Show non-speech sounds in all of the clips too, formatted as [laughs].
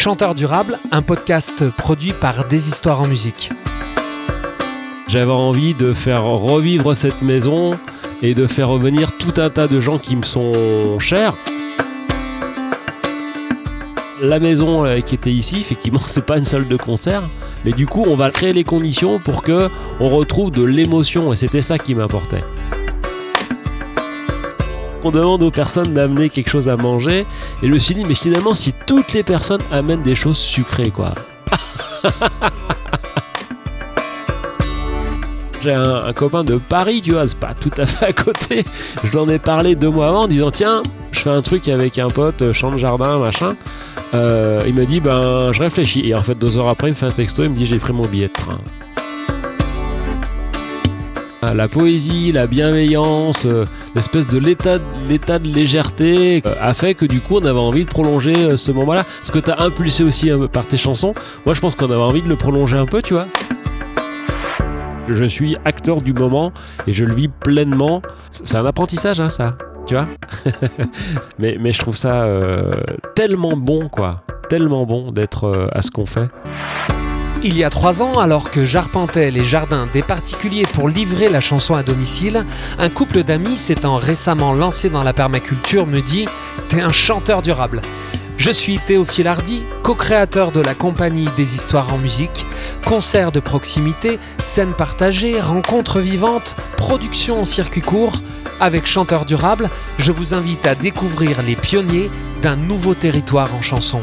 Chanteur durable, un podcast produit par Des Histoires en musique. J'avais envie de faire revivre cette maison et de faire revenir tout un tas de gens qui me sont chers. La maison euh, qui était ici, effectivement, [laughs] c'est pas une salle de concert, mais du coup, on va créer les conditions pour que on retrouve de l'émotion et c'était ça qui m'importait. On demande aux personnes d'amener quelque chose à manger et je me suis dit, mais finalement, si toutes les personnes amènent des choses sucrées, quoi. [laughs] J'ai un, copain de Paris, tu vois, c'est pas tout à fait à côté. Je lui en ai parlé deux mois avant en disant Tiens, je fais un truc avec un pote, champ de jardin, machin. Euh, il me dit Ben, je réfléchis. Et en fait, deux heures après, il me fait un texto, il me dit J'ai pris mon billet de train. La poésie, la bienveillance, euh, l'espèce de l'état, de légèreté euh, a fait que du coup on avait envie de prolonger ce moment-là. Ce que tu as impulsé aussi par tes chansons, moi je pense qu'on avait envie de le prolonger un peu, tu vois. Je suis acteur du moment et je le vis pleinement. C'est un apprentissage, hein, ça. Tu vois [laughs] mais, mais je trouve ça euh, tellement bon, quoi. Tellement bon d'être euh, à ce qu'on fait. Il y a trois ans, alors que j'arpentais les jardins des particuliers pour livrer la chanson à domicile, un couple d'amis s'étant récemment lancé dans la permaculture me dit T'es un chanteur durable. Je suis Théophile Hardy, co-créateur de la compagnie des histoires en musique, concerts de proximité, scènes partagées, rencontres vivantes, production en circuit court. Avec Chanteur Durable, je vous invite à découvrir les pionniers d'un nouveau territoire en chanson.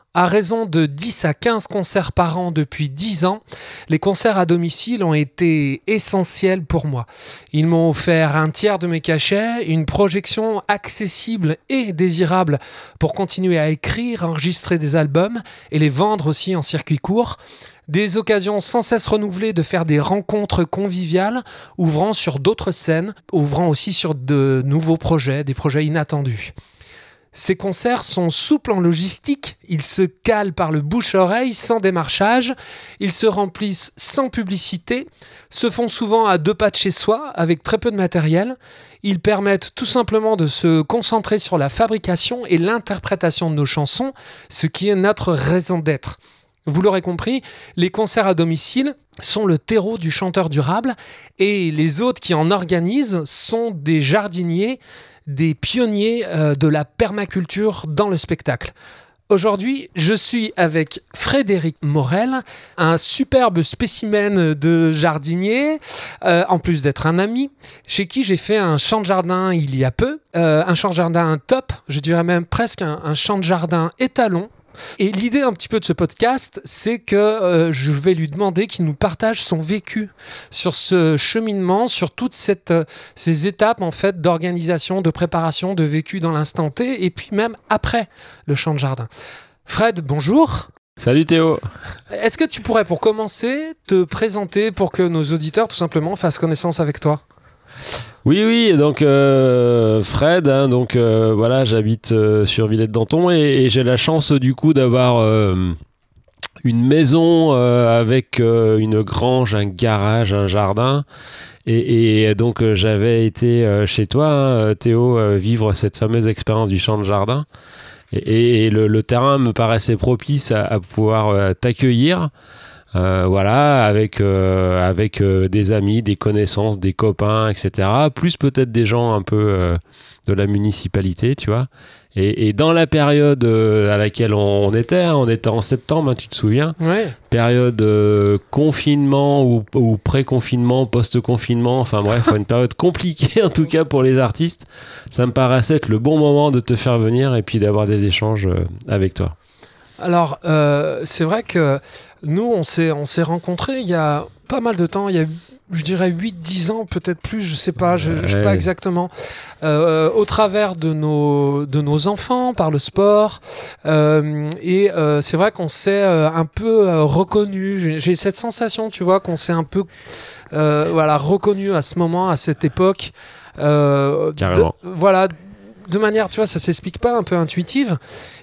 À raison de 10 à 15 concerts par an depuis 10 ans, les concerts à domicile ont été essentiels pour moi. Ils m'ont offert un tiers de mes cachets, une projection accessible et désirable pour continuer à écrire, enregistrer des albums et les vendre aussi en circuit court. Des occasions sans cesse renouvelées de faire des rencontres conviviales, ouvrant sur d'autres scènes, ouvrant aussi sur de nouveaux projets, des projets inattendus. Ces concerts sont souples en logistique, ils se calent par le bouche-oreille sans démarchage, ils se remplissent sans publicité, se font souvent à deux pas de chez soi avec très peu de matériel, ils permettent tout simplement de se concentrer sur la fabrication et l'interprétation de nos chansons, ce qui est notre raison d'être. Vous l'aurez compris, les concerts à domicile sont le terreau du chanteur durable et les autres qui en organisent sont des jardiniers des pionniers euh, de la permaculture dans le spectacle. Aujourd'hui, je suis avec Frédéric Morel, un superbe spécimen de jardinier, euh, en plus d'être un ami, chez qui j'ai fait un champ de jardin il y a peu, euh, un champ de jardin top, je dirais même presque un champ de jardin étalon, et l'idée un petit peu de ce podcast, c'est que euh, je vais lui demander qu'il nous partage son vécu sur ce cheminement, sur toutes cette, euh, ces étapes en fait d'organisation, de préparation, de vécu dans l'instant T, et puis même après le champ de jardin. Fred, bonjour. Salut Théo. Est-ce que tu pourrais pour commencer te présenter pour que nos auditeurs tout simplement fassent connaissance avec toi? Oui, oui, donc euh, Fred, hein, donc euh, voilà, j'habite euh, sur Villette d'Anton et, j'ai la chance du coup d'avoir une maison avec une grange, un garage, un jardin. Et, donc j'avais été chez toi, hein, Théo, vivre cette fameuse expérience du champ de jardin. Et, le, terrain me paraissait propice à pouvoir t'accueillir. Euh, voilà, avec, euh, avec euh, des amis, des connaissances, des copains, etc. Plus peut-être des gens un peu de la municipalité, tu vois. Et, dans la période à laquelle on, était, hein, on était en septembre, hein, tu te souviens? Ouais. Période confinement ou, ou pré-confinement, post-confinement, enfin bref, une période compliquée en tout cas pour les artistes. Ça me paraissait être le bon moment de te faire venir et puis d'avoir des échanges avec toi. Alors, c'est vrai que nous, on s'est, on s'est rencontrés il y a pas mal de temps, il y a je dirais 8-10 ans, peut-être plus, je sais pas, je, je sais pas exactement, euh, au travers de nos, de nos enfants, par le sport. Euh, et euh, c'est vrai qu'on s'est euh, un peu euh, reconnu. J'ai j'ai cette sensation, tu vois, qu'on s'est un peu euh, voilà, reconnu à ce moment, à cette époque. Euh, Carrément. de- voilà, de manière, tu vois, ça s'explique pas, un peu intuitive.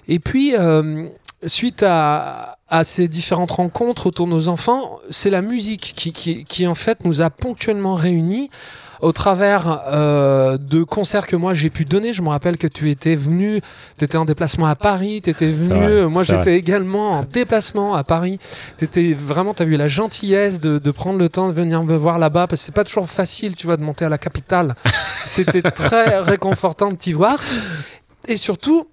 Et puis, euh, suite à, à ces différentes rencontres autour de nos enfants, c'est la musique qui, qui, qui, en fait, nous a ponctuellement réunis au travers euh, de concerts que moi j'ai pu donner. Je me rappelle que tu étais venu, tu étais en déplacement à Paris, tu étais venu, vrai, moi j'étais également en déplacement à Paris. Tu étais vraiment, tu as eu la gentillesse de, de prendre le temps de venir me voir là-bas parce que c'est pas toujours facile, tu vois, de monter à la capitale. C'était [laughs] très réconfortant de t'y voir. Et surtout,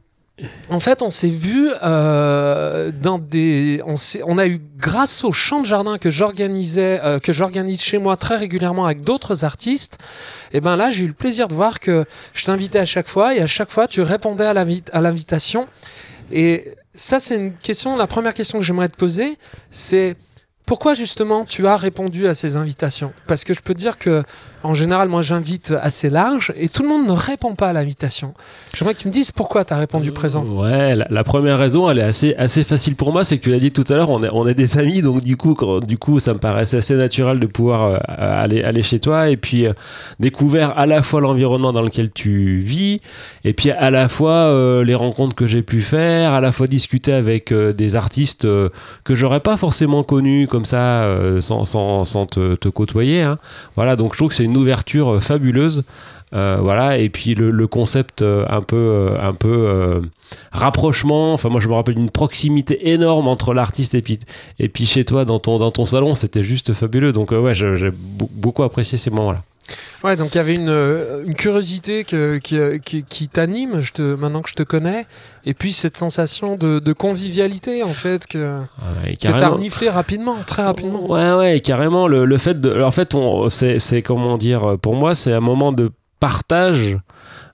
en fait, on s'est vu euh, dans des. On, on a eu, grâce au chant de jardin que j'organisais, euh, que j'organise chez moi très régulièrement avec d'autres artistes, et ben là, j'ai eu le plaisir de voir que je t'invitais à chaque fois et à chaque fois, tu répondais à l'invitation. Et ça, c'est une question. La première question que j'aimerais te poser, c'est pourquoi justement tu as répondu à ces invitations? Parce que je peux te dire que, en général, moi j'invite assez large et tout le monde ne répond pas à l'invitation. J'aimerais que tu me dises pourquoi tu as répondu présent. Ouais, la, la première raison, elle est assez, assez facile pour moi, c'est que tu l'as dit tout à l'heure, on est, on est des amis, donc du coup, quand- du coup, ça me paraissait assez naturel de pouvoir euh, aller, aller chez toi et puis euh, découvrir à la fois l'environnement dans lequel tu vis et puis à la fois euh, les rencontres que j'ai pu faire, à la fois discuter avec euh, des artistes euh, que j'aurais pas forcément connus comme ça euh, sans, te, côtoyer. hein. Voilà, donc je trouve que c'est une ouverture euh, fabuleuse. Euh, voilà, et puis le, le concept un peu, un peu rapprochement. Enfin, moi, je me rappelle d'une proximité énorme entre l'artiste et puis, et puis chez toi dans ton, dans ton salon. C'était juste fabuleux. Donc, ouais, j'ai beau- beaucoup apprécié ces moments-là. Ouais, donc il y avait une, euh, une curiosité que, qui, euh, qui, qui t'anime je te, maintenant que je te connais, et puis cette sensation de, de convivialité en fait que, Ouais, et que t'as reniflé rapidement, très rapidement. Ouais, ouais, carrément, le, le fait de. En fait, c'est comment dire, pour moi, c'est un moment de partage.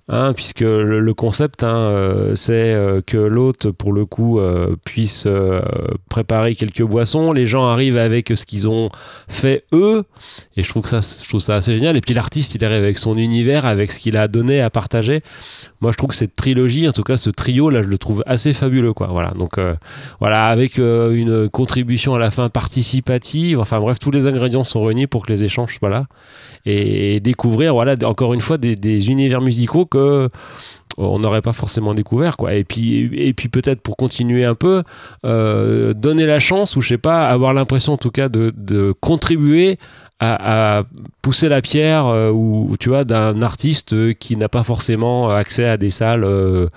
Hein, puisque le, concept, hein, euh, c'est euh, que l'hôte, pour le coup, euh, puisse préparer quelques boissons. Les gens arrivent avec ce qu'ils ont fait eux, et je trouve ça, assez génial. Et puis l'artiste, il arrive avec son univers, avec ce qu'il a donné à partager. Moi, je trouve que cette trilogie, en tout cas ce trio, là, je le trouve assez fabuleux. Voilà, donc voilà, avec une contribution à la fin participative. Enfin bref, tous les ingrédients sont réunis pour que les échanges soient là et découvrir, voilà, encore une fois, des, univers musicaux que on n'aurait pas forcément découvert quoi. Et puis et puis peut-être pour continuer un peu euh, donner la chance ou je sais pas avoir l'impression en tout cas de, contribuer à, pousser la pierre euh, ou tu vois d'un artiste euh, qui n'a pas forcément accès à des salles euh,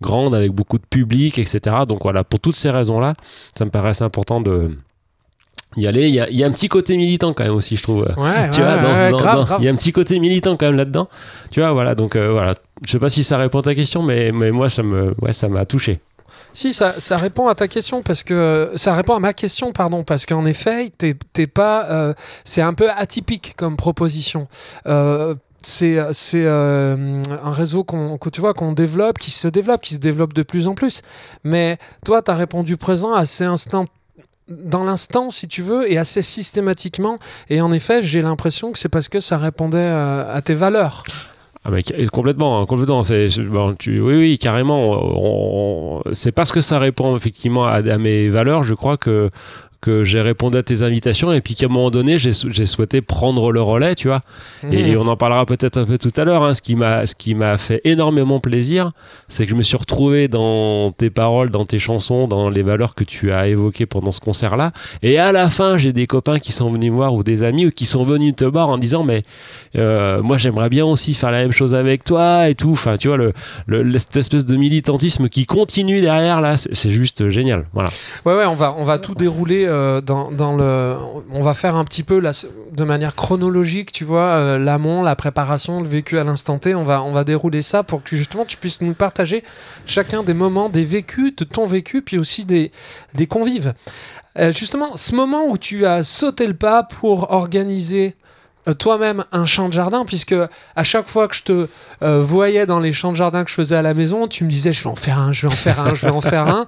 grandes avec beaucoup de public etc donc voilà pour toutes ces raisons là ça me paraissait important de y aller il y a, y a un petit côté militant quand même aussi je trouve Ouais, [laughs] tu ouais, vois, dans- ouais, dans- grave, dans- grave. il y a un petit côté militant quand même là-dedans. Tu vois, voilà, donc euh, voilà. Je sais pas si ça répond à ta question, mais, mais moi, ça me, ouais, ça m'a touché. Si, ça, ça répond à ta question parce que ça répond à ma question, pardon, parce qu'en effet, t'es pas, euh, c'est un peu atypique comme proposition. Euh, c'est euh, un réseau qu'on que tu vois qu'on développe, qui se développe, qui se développe de plus en plus. Mais toi, tu as répondu présent assez instant dans l'instant, si tu veux, et assez systématiquement. Et en effet, j'ai l'impression que c'est parce que ça répondait euh, à tes valeurs. Ah ca- complètement, hein, complètement. C'est, bon, oui, oui, carrément. c'est parce que ça répond effectivement à mes valeurs, je crois que que j'ai répondu à tes invitations et puis qu'à un moment donné j'ai, j'ai souhaité prendre le relais tu vois. Et Mmh. on en parlera peut-être un peu tout à l'heure hein. ce qui m'a ce qui m'a fait énormément plaisir c'est que je me suis retrouvé dans tes paroles dans tes chansons dans les valeurs que tu as évoquées pendant ce concert là et à la fin j'ai des copains qui sont venus me voir ou des amis ou qui sont venus te voir en disant mais euh, moi j'aimerais bien aussi faire la même chose avec toi et tout. Enfin tu vois le, le- le- cette espèce de militantisme qui continue derrière là c'est, c'est juste génial. Voilà. Ouais, ouais, on va, on va tout dérouler euh, le. On va faire un petit peu de manière chronologique, tu vois, euh, l'amont, la préparation, le vécu à l'instant T. On va, on va dérouler ça pour que justement tu puisses nous partager chacun des moments, des vécus, de ton vécu, puis aussi des, des convives. Euh, justement, ce moment où tu as sauté le pas pour organiser euh, toi-même un champ de jardin, puisque à chaque fois que je te euh, voyais dans les champs de jardin que je faisais à la maison, tu me disais je vais en faire un, je vais en faire un, je vais en faire un.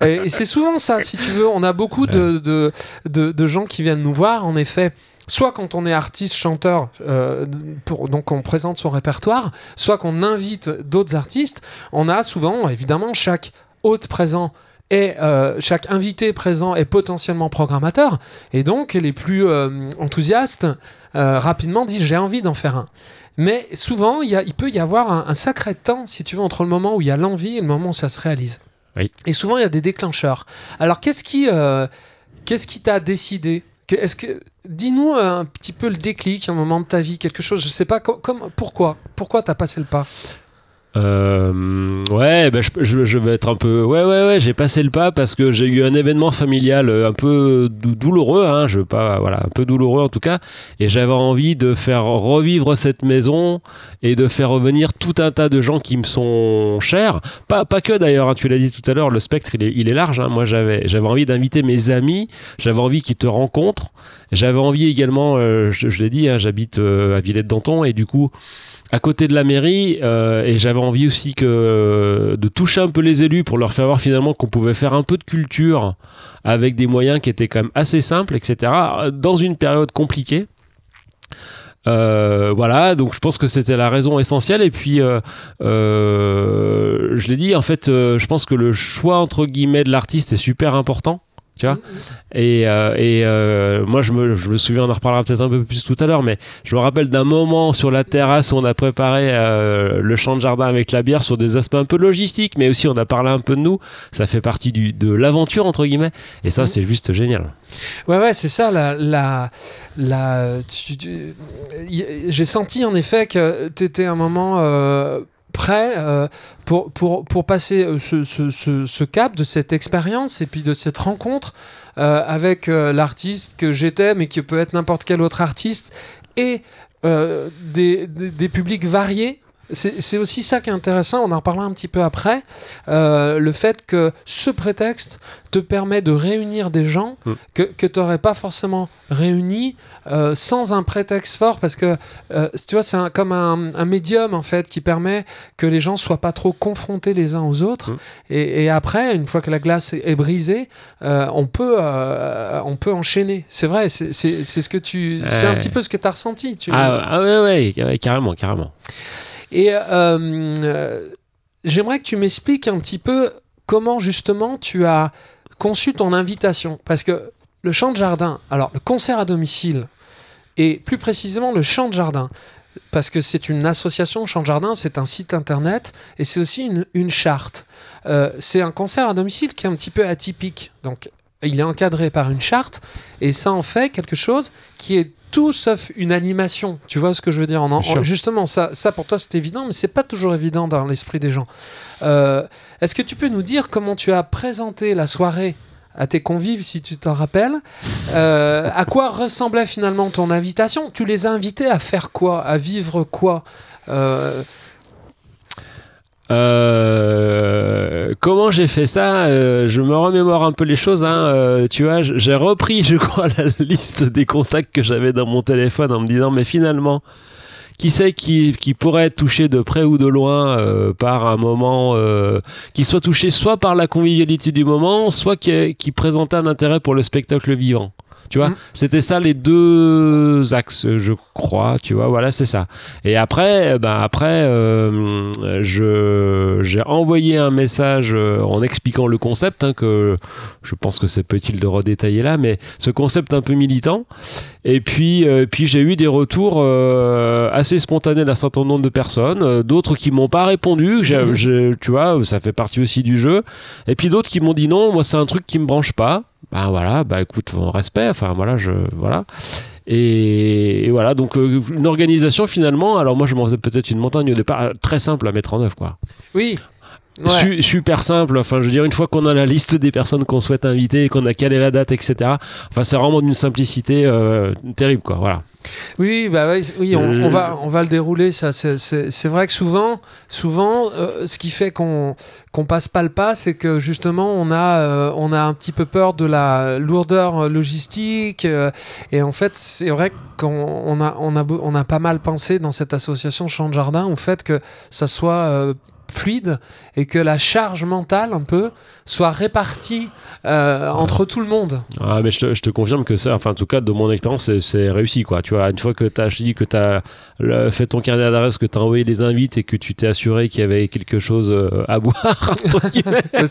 [laughs] Et, c'est souvent ça, si tu veux. On a beaucoup de, de, de, gens qui viennent nous voir, en effet soit quand on est artiste, chanteur, euh, pour, donc on présente son répertoire, soit qu'on invite d'autres artistes, on a souvent, évidemment, chaque hôte présent et euh, chaque invité présent est potentiellement programmateur. Et donc, les plus euh, enthousiastes euh, rapidement disent j'ai envie d'en faire un. Mais souvent, il, y a, il peut y avoir un, sacré temps, si tu veux, entre le moment où il y a l'envie et le moment où ça se réalise. Et souvent, il y a des déclencheurs. Alors, qu'est-ce qui qu'est-ce qui t'a décidé? Est-ce que dis-nous un petit peu le déclic, un moment de ta vie, quelque chose, je sais pas, comme pourquoi, pourquoi t'as passé le pas? Euh, ouais, bah, je, vais être un peu. Ouais, ouais, ouais, j'ai passé le pas parce que j'ai eu un événement familial euh, un peu douloureux, hein, je pas, voilà, un peu douloureux en tout cas, et j'avais envie de faire revivre cette maison et de faire revenir tout un tas de gens qui me sont chers. Pas, que d'ailleurs, hein, tu l'as dit tout à l'heure, le spectre il est, large. Hein. Moi j'avais, j'avais envie d'inviter mes amis, j'avais envie qu'ils te rencontrent, j'avais envie également, euh, je, l'ai dit, j'habite à Villette-Danton et du coup à côté de la mairie euh, et j'avais envie aussi que de toucher un peu les élus pour leur faire voir finalement qu'on pouvait faire un peu de culture avec des moyens qui étaient quand même assez simples, etc. Dans une période compliquée. Euh, voilà, donc je pense que c'était la raison essentielle. Et puis, euh, je l'ai dit, en fait, je pense que le choix entre guillemets de l'artiste est super important tu vois. Et, euh, et euh, moi, je me, je me, souviens, on en reparlera peut-être un peu plus tout à l'heure, mais je me rappelle d'un moment sur la terrasse où on a préparé euh, le champ de jardin avec la bière sur des aspects un peu logistiques, mais aussi on a parlé un peu de nous. Ça fait partie du, de l'aventure, entre guillemets. Et ça, c'est juste génial. Ouais, ouais, c'est ça. La, la, la J'ai senti en effet que tu étais un moment prêt euh, pour, passer euh, ce, cap de cette expérience et puis de cette rencontre euh, avec l'artiste que j'étais, mais qui peut être n'importe quel autre artiste, et des, publics variés c'est aussi ça qui est intéressant, on en reparlera un petit peu après, euh, le fait que ce prétexte te permet de réunir des gens mm. que, que tu n'aurais pas forcément réunis euh, sans un prétexte fort, parce que euh, tu vois, c'est comme un, médium en fait qui permet que les gens soient pas trop confrontés les uns aux autres. Mm. Et, après, une fois que la glace est, brisée, on, peut, on peut enchaîner. C'est vrai, c'est ce que tu, c'est un petit peu ce que tu as ressenti. Tu... Ah, ah ouais, ouais, carrément, carrément. Et euh, euh, j'aimerais que tu m'expliques un petit peu comment justement tu as conçu ton invitation. Parce que le champ de jardin, alors le concert à domicile, et plus précisément le champ de jardin, parce que c'est une association, Champ de Jardin, c'est un site internet et c'est aussi une, une charte. Euh, c'est un concert à domicile qui est un petit peu atypique. Donc, il est encadré par une charte et ça en fait quelque chose qui est tout sauf une animation. Tu vois ce que je veux dire Justement, ça, ça pour toi c'est évident, mais c'est pas toujours évident dans l'esprit des gens. Euh, est-ce que tu peux nous dire comment tu as présenté la soirée à tes convives, si tu t'en rappelles? Euh, À quoi ressemblait finalement ton invitation? Tu les as invités à faire quoi? À vivre quoi? Euh, euh, comment j'ai fait ça euh, Je me remémore un peu les choses. Hein. Euh, tu vois, j'ai repris, [laughs] je crois, la liste des contacts que j'avais dans mon téléphone en me disant, mais finalement, qui sait qui, qui pourrait être touché de près ou de loin par un moment, qui soit touché soit par la convivialité du moment, soit qui, qui présentait un intérêt pour le spectacle vivant? Tu vois, mm. c'était ça les deux axes, je crois. Tu vois, voilà, c'est ça. Et après, ben après, euh, je j'ai envoyé un message euh, en expliquant le concept hein, que je pense que c'est peut-il de redétailler là, mais ce concept un peu militant. Et puis, euh, puis j'ai eu des retours assez spontanés d'un certain nombre de personnes, d'autres qui m'ont pas répondu. Mm. tu vois, ça fait partie aussi du jeu. Et puis d'autres qui m'ont dit non, moi c'est un truc qui me branche pas ben voilà, bah écoute, respect, enfin voilà, je voilà. Et, voilà, donc euh, une organisation finalement, alors moi je m'en faisais peut-être une montagne au départ, très simple à mettre en œuvre quoi. Oui. Ouais. Su- super simple. Enfin, je veux dire, une fois qu'on a la liste des personnes qu'on souhaite inviter et qu'on a calé la date, etc. Enfin, c'est vraiment d'une simplicité euh, terrible, quoi. Voilà. Oui, bah oui, oui on, Euh, on va, on va le dérouler. Ça, c'est- vrai que souvent, souvent, euh, ce qui fait qu'on qu'on passe pas le pas, c'est que justement, on a, euh, on a un petit peu peur de la lourdeur logistique. et en fait, c'est vrai qu'on on a, on a, on a pas mal pensé dans cette association Champ de Jardin au fait que ça soit fluide et que la charge mentale un peu soit répartie euh, entre tout le monde. Ah, mais je te, je te confirme que ça, enfin, en tout cas, de mon expérience, c'est- réussi, quoi. Tu vois, une fois que tu as, dis que tu as fait ton carnet d'adresse, que tu as envoyé les invites et que tu t'es assuré qu'il y avait quelque chose euh, à boire, [laughs] [laughs] et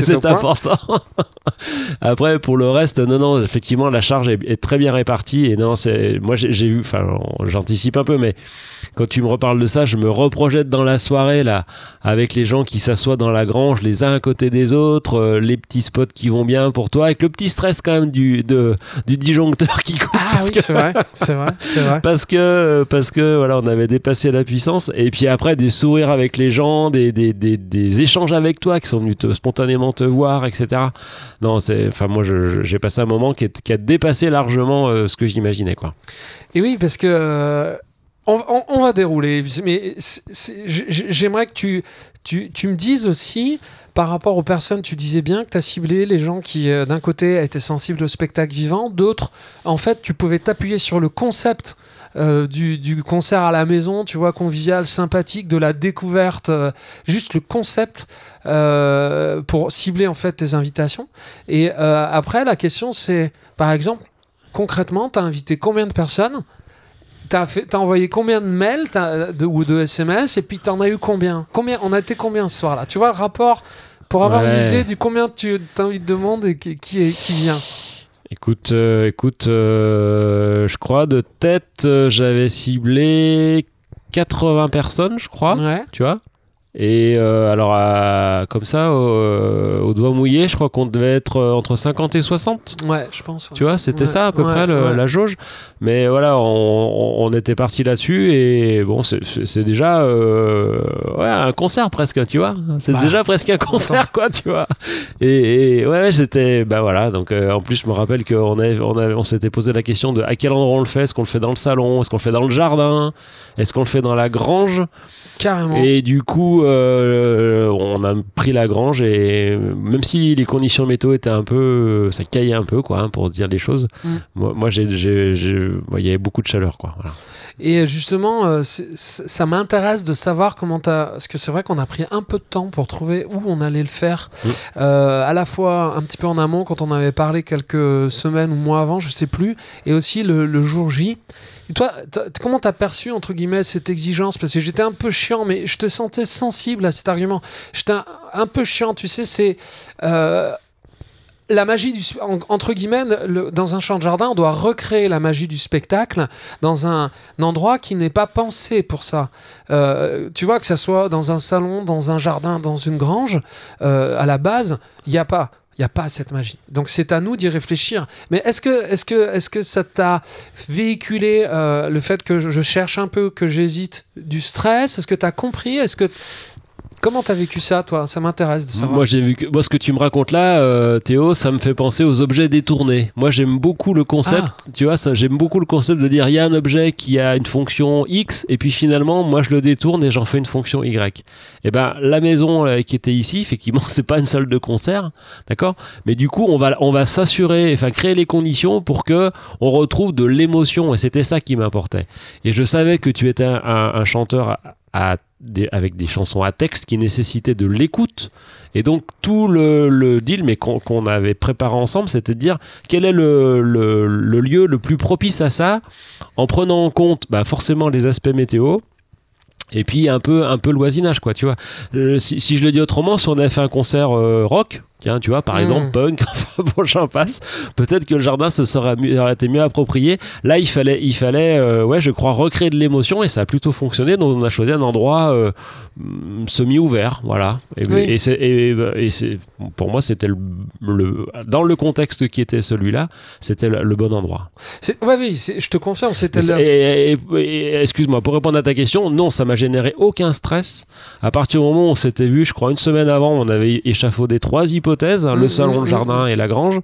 c'est important. [laughs] Après, pour le reste, non, non, effectivement, la charge est, est très bien répartie. Et non, c'est, moi, j'ai j'ai vu, enfin, j'anticipe un peu, mais quand tu me reparles de ça, je me reprojette dans la soirée, là, avec les gens qui s'assoient dans la grange, les uns à côté des autres, euh, les petits spots qui vont bien pour toi, avec le petit stress quand même du, de, du disjoncteur qui coupe. Ah parce oui, c'est vrai, c'est vrai, c'est vrai. parce que parce que voilà on avait dépassé la puissance et puis après des sourires avec les gens des, des, des, des échanges avec toi qui sont venus te- spontanément te voir etc non c'est enfin moi j'ai passé un moment qui, est- qui a dépassé largement euh, ce que j'imaginais quoi Et oui, parce que euh, on, va dérouler, mais j'aimerais que tu, tu, tu me dises aussi, par rapport aux personnes, tu disais bien que tu as ciblé les gens qui, euh, d'un côté, étaient sensibles au spectacle vivant, d'autres, en fait, tu pouvais t'appuyer sur le concept. euh, du, du concert à la maison, tu vois, convivial, sympathique, de la découverte, euh, juste le concept pour cibler en fait tes invitations. Et après, la question c'est, par exemple, concrètement, tu as invité combien de personnes T'as fait- t'as envoyé combien de mails t'as- de, ou de SMS et puis t'en as eu combien? Combien On a été combien ce soir-là? Tu vois le rapport? Pour avoir Ouais. une idée du combien tu t'invites de monde et qui, qui, est- qui vient. écoute euh, écoute euh, je crois de tête euh, j'avais ciblé 80 personnes je crois Ouais. tu vois? Et euh, alors à- comme ça au, euh, au doigt mouillé je crois qu'on devait être euh, entre 50 et 60 Ouais, je pense. ouais. Tu vois, c'était Ouais, ça à peu ouais, près le- la jauge. Mais voilà, on, était parti là-dessus et bon, c'est- déjà euh, un concert presque, tu vois. C'est Bah, déjà presque un concert, quoi, tu vois. Et, et ouais, c'était, bah voilà. Donc euh, en plus, je me rappelle qu'on on on s'était posé la question de à quel endroit on le fait. Est-ce qu'on le fait dans le salon? Est-ce qu'on le fait dans le jardin? Est-ce qu'on le fait dans la grange? Carrément. et du coup, euh, on a pris la grange et même si les conditions météo étaient un peu, ça caillait un peu, quoi, hein, pour dire les choses. Mm. Moi, moi, j'ai, il y avait beaucoup de chaleur, quoi. voilà. Et justement, euh, ça m'intéresse de savoir comment t'as. Parce que c'est vrai qu'on a pris un peu de temps pour trouver où on allait le faire. Mm. Euh, à la fois un petit peu en amont, quand on avait parlé quelques semaines ou mois avant, je sais plus, et aussi le, le jour J. Toi, comment t'as perçu, entre guillemets, cette exigence? Parce que j'étais un peu chiant, mais je te sentais sensible à cet argument. J'étais un, peu chiant, tu sais, c'est. euh, la magie du en- entre guillemets le- dans un champ de jardin on doit recréer la magie du spectacle dans un, un endroit qui n'est pas pensé pour ça Euh, tu vois que ça soit dans un salon dans un jardin dans une grange euh, à la base il n'y a pas il n'y a pas cette magie. Donc c'est à nous d'y réfléchir. Mais est-ce que, est que, est que ça t'a véhiculé euh, le fait que je, je cherche un peu, que j'hésite, du stress? Est-ce que tu as compris? Est-ce que Comment t'as vécu ça, toi? Ça m'intéresse de savoir. Moi, j'ai vu que, moi, ce que tu me racontes là, euh, Théo, ça me fait penser aux objets détournés. Moi, j'aime beaucoup le concept. Ah. Tu vois, ça, j'aime beaucoup le concept de dire il y a un objet qui a une fonction X et puis finalement, moi, je le détourne et j'en fais une fonction Y. Et ben, la maison euh, qui était ici, effectivement, [laughs] c'est pas une salle de concert, d'accord? Mais du coup, on va, on va s'assurer, enfin, créer les conditions pour que on retrouve de l'émotion et c'était ça qui m'importait. Et je savais que tu étais un, un- un chanteur avec des chansons à texte qui nécessitaient de l'écoute. Et donc tout le, deal, mais qu'on avait préparé ensemble, c'était de dire quel est le, lieu le plus propice à ça, en prenant en compte bah, forcément les aspects météo. Et puis un peu un peu le voisinage quoi tu vois Euh, si, si je le dis autrement si on avait fait un concert euh, rock Tiens, tu vois, par Mm. exemple, punk, [laughs] bon, j'en passe. Peut-être que le jardin se serait aurait été mieux approprié. Là, il fallait, il fallait, euh, ouais, je crois, recréer de l'émotion et ça a plutôt fonctionné. Donc, on a choisi un endroit euh, semi-ouvert, voilà. Et, Oui. et c'est, et- et c'est- pour moi, c'était le, le- dans le contexte qui était celui-là, c'était le, le bon endroit. C'est- Ouais, oui, c'est- je te confirme, c'était là. et- excuse-moi, pour répondre à ta question, non, ça m'a généré aucun stress. À partir du moment où on s'était vu, je crois une semaine avant, on avait échafaudé trois hypothèses, hein, Mm, le salon, mm, le jardin et la grange,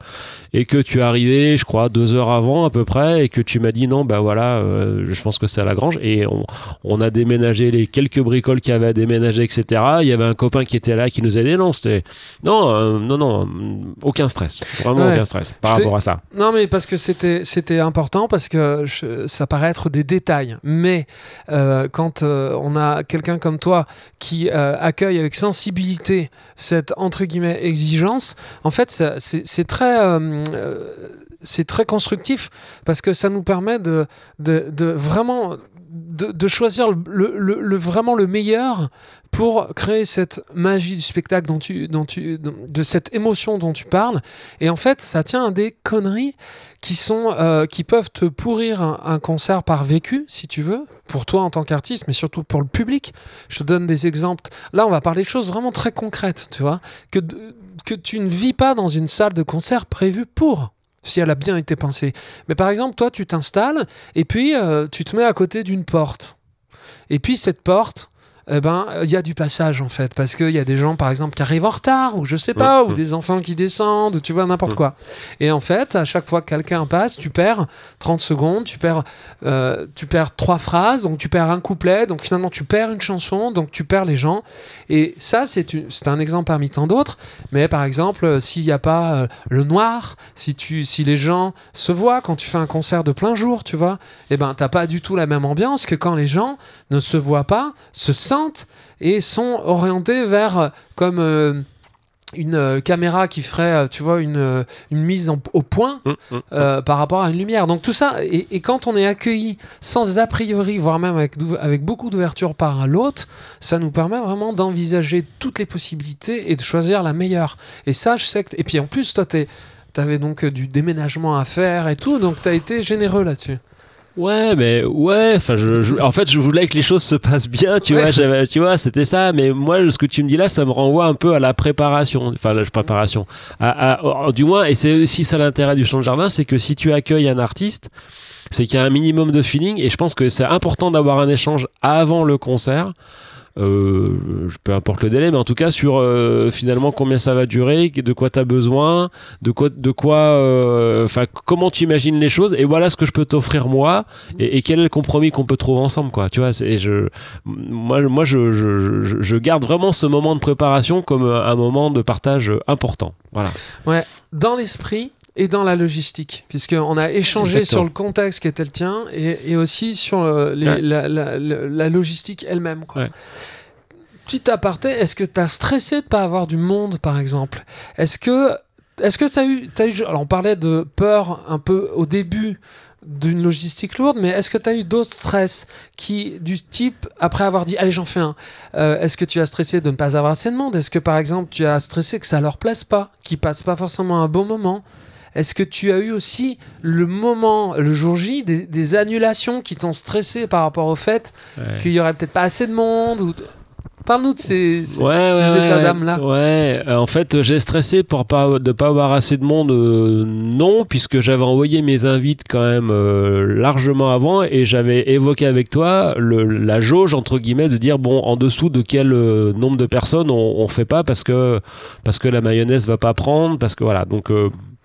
et que tu es arrivé, je crois, deux heures avant à peu près, et que tu m'as dit non, ben voilà, euh, je pense que c'est à la grange, et on, on a déménagé les quelques bricoles qu'il y avait à déménager, etc. Il y avait un copain qui était là, qui nous a aidé, non, c'était... Non, euh, non, non, mm, aucun stress, vraiment Ouais. aucun stress par Je rapport à ça. Non, mais parce que c'était c'était important parce que je- ça paraît être des détails. Mais euh, quand on a quelqu'un comme toi qui accueille avec sensibilité cette entre guillemets exigence, en fait, c'est très euh, euh, très constructif parce que ça nous permet de de, vraiment de, choisir le, vraiment le meilleur pour créer cette magie du spectacle dont tu, dont tu, de cette émotion dont tu parles. Et en fait, ça tient à des conneries qui sont, euh, qui peuvent te pourrir un concert par vécu, si tu veux, pour toi en tant qu'artiste, mais surtout pour le public. Je te donne des exemples. Là, on va parler de choses vraiment très concrètes, tu vois, que, que tu ne vis pas dans une salle de concert prévue pour si elle a bien été pensée. Mais par exemple, toi, tu t'installes et puis euh, tu te mets à côté d'une porte. Et puis cette porte, eh ben, il y a du passage en fait, parce qu'il y a des gens par exemple qui arrivent en retard, ou je sais pas, ou des enfants qui descendent, ou tu vois n'importe quoi. Et en fait, à chaque fois que quelqu'un passe, tu perds 30 secondes, tu perds, euh, tu perds trois phrases, donc tu perds un couplet, donc finalement tu perds une chanson, donc tu perds les gens. Et ça, c'est un exemple parmi tant d'autres. Mais par exemple, euh, s'il n'y a pas euh, le noir, si, tu, si les gens se voient quand tu fais un concert de plein jour, tu vois, eh ben, t'as pas du tout la même ambiance que quand les gens ne se voient pas, se sentent et sont orientés vers euh, comme euh, une euh, caméra qui ferait, tu vois, une, une mise en- au point Mm, mm. euh, par rapport à une lumière. Donc tout ça, et, et quand on est accueilli sans a priori, voire même avec, beaucoup d'ouverture par l'autre, ça nous permet vraiment d'envisager toutes les possibilités et de choisir la meilleure. Et ça, je sais que... Et puis en plus, toi, t'es... T'avais donc du déménagement à faire et tout, donc t'as été généreux là-dessus. Ouais, mais ouais, enfin, je, je- en fait, je voulais que les choses se passent bien, tu Ouais. vois, tu vois, c'était ça. Mais moi, ce que tu me dis là, ça me renvoie un peu à la préparation, enfin, la préparation. À, à- du moins, et c'est aussi ça l'intérêt du champ de jardin, c'est que si tu accueilles un artiste, c'est qu'il y a un minimum de feeling, et je pense que c'est important d'avoir un échange avant le concert. Euh, peu importe le délai, mais en tout cas sur euh, finalement combien ça va durer, de quoi tu as besoin, de quoi, euh, enfin comment tu imagines les choses, et voilà ce que je peux t'offrir moi, et, quel est le compromis qu'on peut trouver ensemble, quoi. Tu vois, et je, moi, moi, je, je, garde vraiment ce moment de préparation comme un moment de partage important. Voilà. dans l'esprit et dans la logistique, puisqu'on a échangé Exactement. sur le contexte qui était le tien et, et aussi sur euh, les- Ouais. la, la- la- la logistique elle-même. Ouais. Petit aparté, est-ce que tu as stressé de pas avoir du monde, par exemple? Est-ce que est-ce que ça a eu, t'as eu alors on parlait de peur un peu au début d'une logistique lourde, mais est-ce que tu as eu d'autres stress qui, du type, après avoir dit, allez, j'en fais un, euh, est-ce que tu as stressé de ne pas avoir assez de monde? Est-ce que, par exemple, tu as stressé que ça leur plaise pas, qu'ils passent pas forcément un bon moment? Est-ce que tu as eu aussi le moment, le jour J, des, des annulations qui t'ont stressé par rapport au fait qu'il y aurait peut-être pas assez de monde ou... Parle-nous de ces, ces, ouais, ces ouais, états ouais, d'âme-là. Ouais, euh, en fait, j'ai stressé pour pas de pas avoir assez de monde. euh, non, puisque j'avais envoyé mes invites quand même euh, largement avant et j'avais évoqué avec toi le, la jauge entre guillemets de dire bon en dessous de quel nombre de personnes on, on fait pas parce que parce que la mayonnaise va pas prendre parce que voilà donc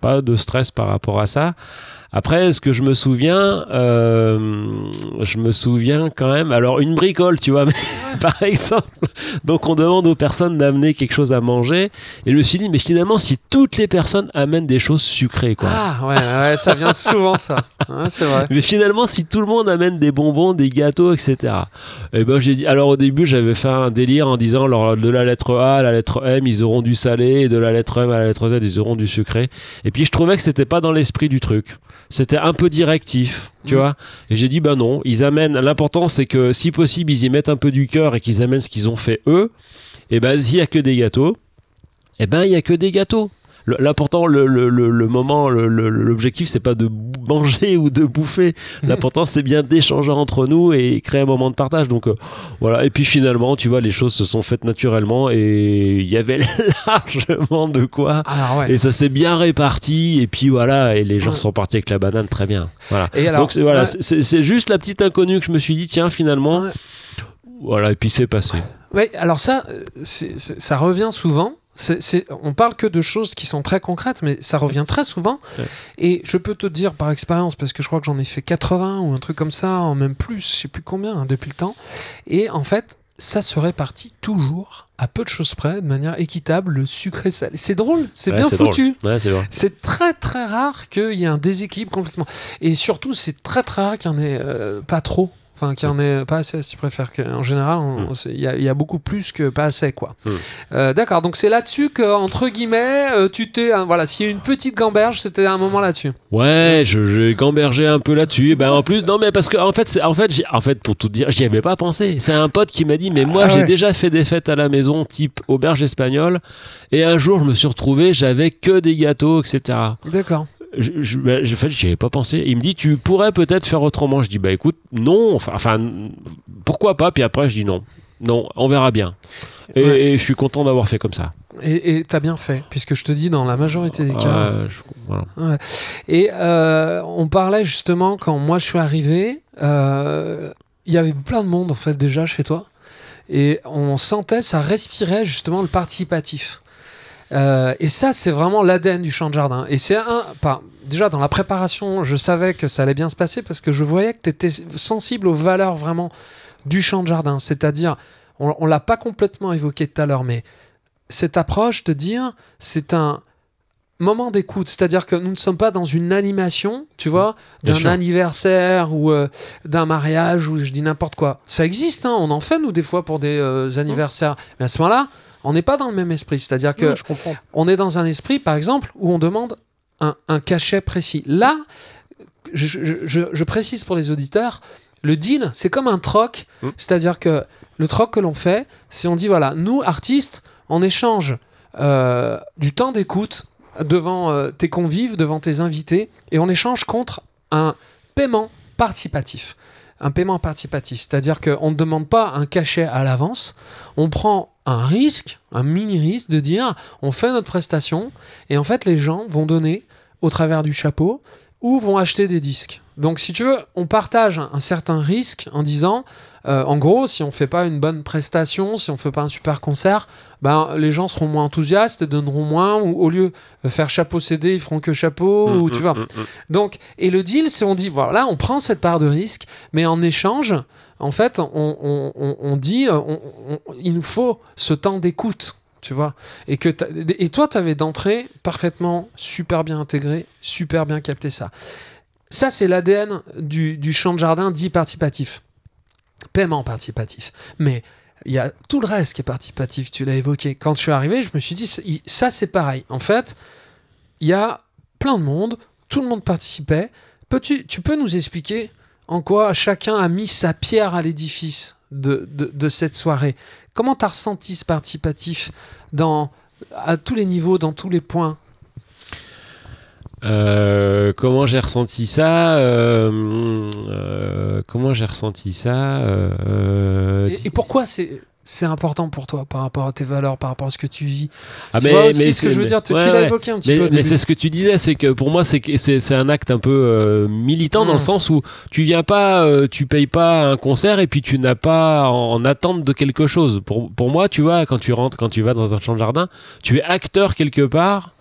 pas de stress par rapport à ça. Après, ce que je me souviens, euh, je me souviens quand même. Alors, une bricole, tu vois, [laughs] mais, par exemple. Donc, on demande aux personnes d'amener quelque chose à manger. Et je me suis dit, mais finalement, si toutes les personnes amènent des choses sucrées, quoi. Ah ouais, ouais, ça vient [laughs] souvent ça. Ouais, c'est vrai. Mais finalement, si tout le monde amène des bonbons, des gâteaux, etc. Et ben j'ai dit. Alors au début, j'avais fait un délire en disant, alors, de la lettre A à la lettre M, ils auront du salé, et de la lettre M à la lettre Z, ils auront du sucré. Et puis je trouvais que c'était pas dans l'esprit du truc. C'était un peu directif, tu Mm. vois. Et j'ai dit, ben non, ils amènent. L'important, c'est que si possible, ils y mettent un peu du cœur et qu'ils amènent ce qu'ils ont fait eux. Et ben s'il y a que des gâteaux. eh ben il y a que des gâteaux. Le- Là pourtant le, le, le, moment, l'objectif c'est pas de manger ou de bouffer. L'important [laughs] c'est bien d'échanger entre nous et créer un moment de partage. Donc euh, voilà. Et puis finalement, tu vois, les choses se sont faites naturellement et il y avait [laughs] largement de quoi. Alors ouais. Et ça s'est bien réparti et puis voilà et les gens Ouais. sont partis avec la banane très bien. Voilà. Et alors, Donc c'est voilà, ouais. juste la petite inconnue que je me suis dit tiens finalement Ouais. voilà et puis c'est passé. Ouais, alors ça, euh, ça revient souvent. C'est, c'est- on parle que de choses qui sont très concrètes, mais ça revient très souvent. Ouais. Et je peux te dire par expérience, parce que je crois que j'en ai fait 80 ou un truc comme ça, en même plus, je sais plus combien, hein, depuis le temps. Et en fait, ça se répartit toujours à peu de choses près, de manière équitable, le sucré salé. C'est drôle, c'est Ouais, bien foutu. Ouais. C'est très très rare qu'il y ait un déséquilibre complètement. Et surtout, c'est très très rare qu'il n'y en ait euh, pas trop. Enfin, qu'il n'y en ait pas assez, si tu préfères. En général, Mm. il y, a- il y a beaucoup plus que pas assez, quoi. Mm. Euh, D'accord, donc c'est là-dessus que, entre guillemets, euh, tu t'es. hein, voilà, s'il y a une petite gamberge, c'était un moment là-dessus. Ouais, je j'ai gambergé un peu là-dessus. Ben en plus, non mais parce que en fait, en fait, en fait, pour tout dire, j'y avais pas pensé. C'est un pote qui m'a dit, mais moi, Ah j'ai ouais. déjà fait des fêtes à la maison, type auberge espagnole. Et un jour, je me suis retrouvé, j'avais que des gâteaux, etc. D'accord. Je, je, ben, en fait, j'y avais pas pensé. Il me dit, tu pourrais peut-être faire autrement. Je dis, bah écoute, non. Enfin, enfin, pourquoi pas? Puis après, je dis non, non, on verra bien. Et, Ouais. et je suis content d'avoir fait comme ça. Et t'as bien fait, puisque je te dis, dans la majorité des cas. Je- voilà. Et euh, on parlait justement, quand moi je suis arrivé, euh, il y avait plein de monde en fait déjà chez toi. Et on sentait, ça respirait justement le participatif. Euh, et ça, c'est vraiment l'ADN du champ de jardin. Et c'est un. Pas, déjà, dans la préparation, je savais que ça allait bien se passer parce que je voyais que tu étais sensible aux valeurs vraiment du champ de jardin. C'est-à-dire, on, on l'a pas complètement évoqué tout à l'heure, mais cette approche de dire c'est un moment d'écoute, c'est-à-dire que nous ne sommes pas dans une animation, tu vois, d'un anniversaire ou euh, d'un mariage ou je dis n'importe quoi. Ça existe, hein, on en fait nous des fois pour des euh, anniversaires, mais à ce moment-là, on n'est pas dans le même esprit, c'est-à-dire que on est dans un esprit, par exemple, où on demande un, un cachet précis. Là, je, je- je- je précise pour les auditeurs, le deal, c'est comme un troc, Mm. c'est-à-dire que le troc que l'on fait, c'est on dit voilà, nous artistes, on échange euh, du temps d'écoute devant euh, tes convives, devant tes invités, et on échange contre un paiement participatif. Un paiement participatif, c'est-à-dire qu'on ne demande pas un cachet à l'avance, on prend un risque, un mini risque de dire on fait notre prestation et en fait les gens vont donner au travers du chapeau ou vont acheter des disques. Donc si tu veux, on partage un certain risque en disant euh, en gros, si on fait pas une bonne prestation, si on fait pas un super concert, ben les gens seront moins enthousiastes et donneront moins ou au lieu de faire chapeau CD, ils feront que chapeau ou tu vois. Mm, mm, mm. Donc, et le deal, c'est on dit, voilà, on prend cette part de risque, mais en échange, en fait, on, on- on- on dit, euh, il nous faut ce temps d'écoute, tu vois. Et, que et toi, tu avais d'entrée parfaitement super bien intégré, super bien capté ça. Ça, c'est l'ADN du, du champ de jardin dit participatif. Paiement participatif. Mais il y a tout le reste qui est participatif, tu l'as évoqué. Quand je suis arrivé, je me suis dit, ça, c'est pareil. En fait, il y a plein de monde, tout le monde participait. Peux-tu, tu peux nous expliquer en quoi chacun a mis sa pierre à l'édifice de, de, de cette soirée? Comment tu as ressenti ce participatif dans, à tous les niveaux, dans tous les points? Euh, comment j'ai ressenti ça euh, euh, Comment j'ai ressenti ça et, et pourquoi c'est, c'est important pour toi par rapport à tes valeurs, par rapport à ce que tu vis? Ah, Tu vois aussi ce que je veux dire Tu, ouais, tu l'as ouais. évoqué un petit Mais, peu au mais c'est ce que tu disais, c'est que pour moi, c'est un acte un peu euh, militant dans Mm. le sens où tu viens pas, euh, tu payes pas un concert et puis tu n'as pas en, en attente de quelque chose. Pour, pour moi, tu vois, quand tu rentres, quand tu vas dans un champ de jardin, tu es acteur quelque part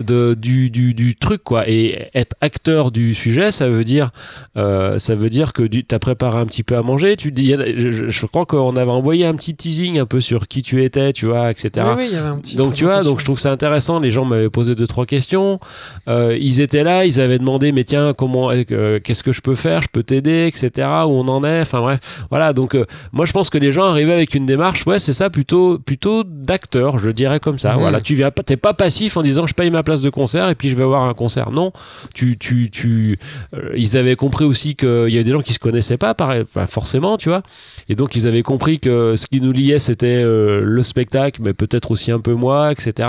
de, du, du, du truc quoi et être acteur du sujet ça veut dire euh, ça veut dire que tu as préparé un petit peu à manger tu dis je, crois qu'on avait envoyé un petit teasing un peu sur qui tu étais tu vois etc Oui, oui, il y avait un petit. donc tu vois, donc je trouve ça intéressant. Les gens m'avaient posé deux trois questions. Euh, ils étaient là, ils avaient demandé, mais tiens, comment, euh, qu'est-ce que je peux faire? Je peux t'aider, etc. Où on en est? Enfin bref, voilà. Donc moi je pense que les gens arrivaient avec une démarche, ouais, c'est ça, plutôt plutôt d'acteur, je dirais comme ça. Mhm. Voilà, tu viens pas, t'es pas passif en disant je paye ma place de concert et puis je vais voir un concert. Non, tu, tu, tu, euh, ils avaient compris aussi qu'il y avait des gens qui se connaissaient pas, pareil, enfin, forcément, tu vois. Et donc ils avaient compris que ce qui nous liait c'était euh, le spectacle, mais peut-être aussi un peu moi, etc.